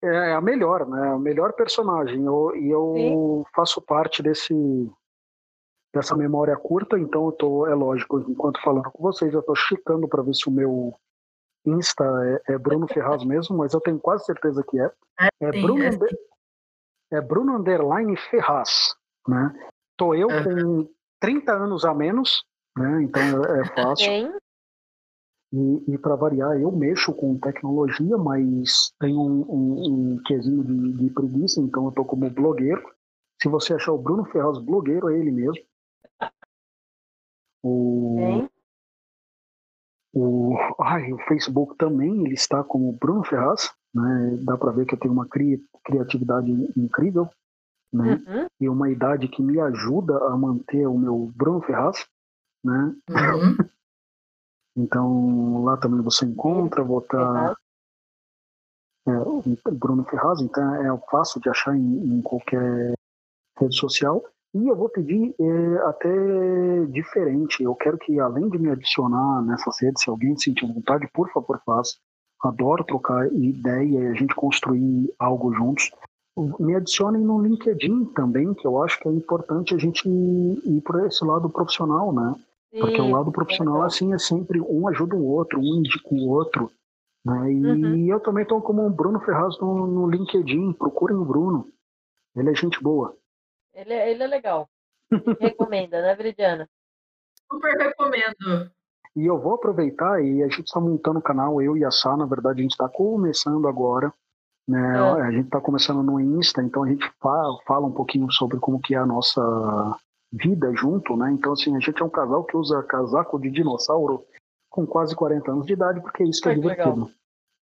É a melhor, né? A melhor personagem. Eu- E eu, faço parte desse dessa memória curta, então eu tô, é lógico, enquanto falando com vocês, eu tô checando para ver se o meu Insta é, é Bruno Ferraz mesmo, mas eu tenho quase certeza que é. É sim, Bruno, é é Bruno Underline Ferraz, né? Tô eu com 30 anos a menos, né? Então é, é fácil. Tem. E, e para variar, eu mexo com tecnologia, mas tenho um, um, um quesinho de, de preguiça, então eu tô como blogueiro. Se você achar o Bruno Ferraz blogueiro, é ele mesmo. O, o, ai, o Facebook também, ele está como Bruno Ferraz, né? Dá para ver que eu tenho uma cri, criatividade incrível, né? Uhum. E uma idade que me ajuda a manter o meu Bruno Ferraz, né? Uhum. Então lá também você encontra, vou estar é, o Bruno Ferraz, então é fácil de achar em, em qualquer rede social. E eu vou pedir é, até diferente. Eu quero que, além de me adicionar nessas redes, se alguém sentir vontade, por favor, faça. Adoro trocar ideia e a gente construir algo juntos. Me adicionem no LinkedIn também, que eu acho que é importante a gente ir por esse lado profissional, né? Sim, Porque o lado profissional, assim, é sempre um ajuda o outro, um indica o outro. Né? E uhum. eu também estou como o Bruno Ferraz no, no LinkedIn. Procurem o Bruno. Ele é gente boa. Ele é, ele é legal. Recomenda, né, Veridiana? Super recomendo. E eu vou aproveitar e a gente está montando o canal, eu e a Sá, na verdade, a gente está começando agora. Né? É. A gente está começando no Insta, então a gente fala, fala um pouquinho sobre como que é a nossa vida junto, né? Então, assim, a gente é um casal que usa casaco de dinossauro com quase 40 anos de idade, porque é isso que é, é divertido.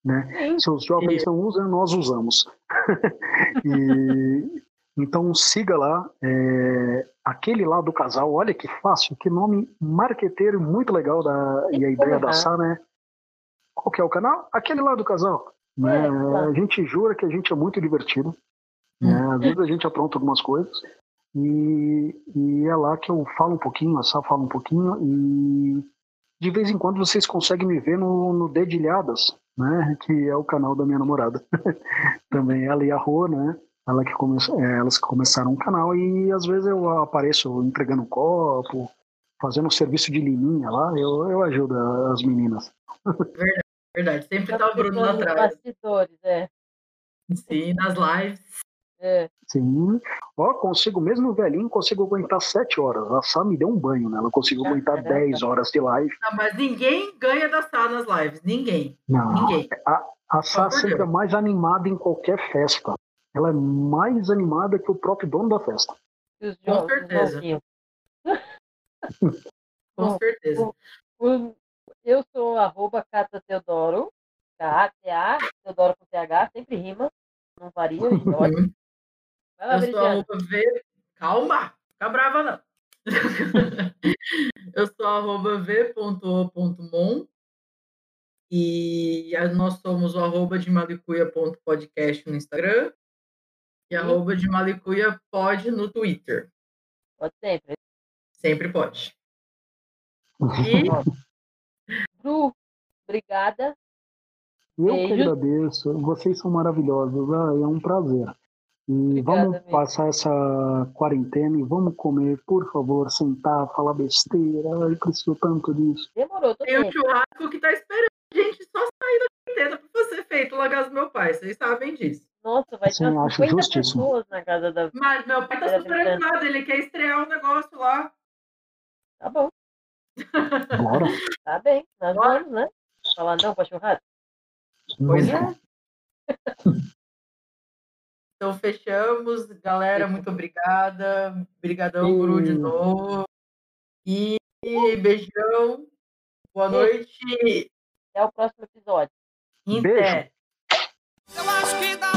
Né? Se os jovens não usam, nós usamos. e, então siga lá, é, aquele lá do casal, olha que fácil, que nome marqueteiro muito legal da, e a ideia da Sá, né? Qual que é o canal? Aquele lá do casal. Né? É, A gente jura que a gente é muito divertido. Né? Hum. Às vezes a gente apronta algumas coisas. E, e é lá que eu falo um pouquinho, a Sá fala um pouquinho, e de vez em quando vocês conseguem me ver no, no Dedilhadas, né? Que é o canal da minha namorada. Também ela e a Rô, né? Ela que come, é, elas que começaram um canal e às vezes eu apareço entregando um copo, fazendo um serviço de liminha lá, eu, eu ajudo as meninas. Verdade, verdade. Sempre tá o Bruno lá atrás. Bastidores, é. Sim, nas lives. É. Sim. Ó, consigo, mesmo velhinho, consigo aguentar sete horas. A Sá me deu um banho, né? Ela conseguiu é, aguentar dez horas de live. Não, mas ninguém ganha da Sá nas lives. Ninguém. Não. Ninguém. A, a Sá sempre é mais animada em qualquer festa ela é mais animada que o próprio dono da festa. Com certeza. Com certeza. eu sou arroba Cata Teodoro, K-A-T-A, Teodoro com T-H, sempre rima, não varia. Uhum. Vai lá, eu sou arroba V. Calma, fica brava não. eu sou arroba v.o.mon e nós somos o arroba de malicuia.podcast no Instagram e arroba de Malicuia pode no Twitter. Pode sempre. Sempre pode. E... Bru, obrigada. Eu Beijo. que agradeço. Vocês são maravilhosos. Ah, é um prazer. E Obrigada, vamos mesmo. passar essa quarentena e vamos comer, por favor, sentar, falar besteira. Eu preciso tanto disso. Demorou, tô Tem um churrasco que tá esperando a gente só sair da quarentena para ser feito lá na casa do meu pai. Vocês sabem disso. Nossa, vai ter umas 50 pessoas na casa da. Mas meu pai tá super animado, ele quer estrear um negócio lá. Tá bom. Bora. Tá bem, nós Bora. vamos, né? Falar não pra churrasco? Pois é. Então fechamos. Galera, muito obrigada. Obrigadão, Guru, de novo. E beijão. Boa noite. Até o próximo episódio. Até. Eu acho que dá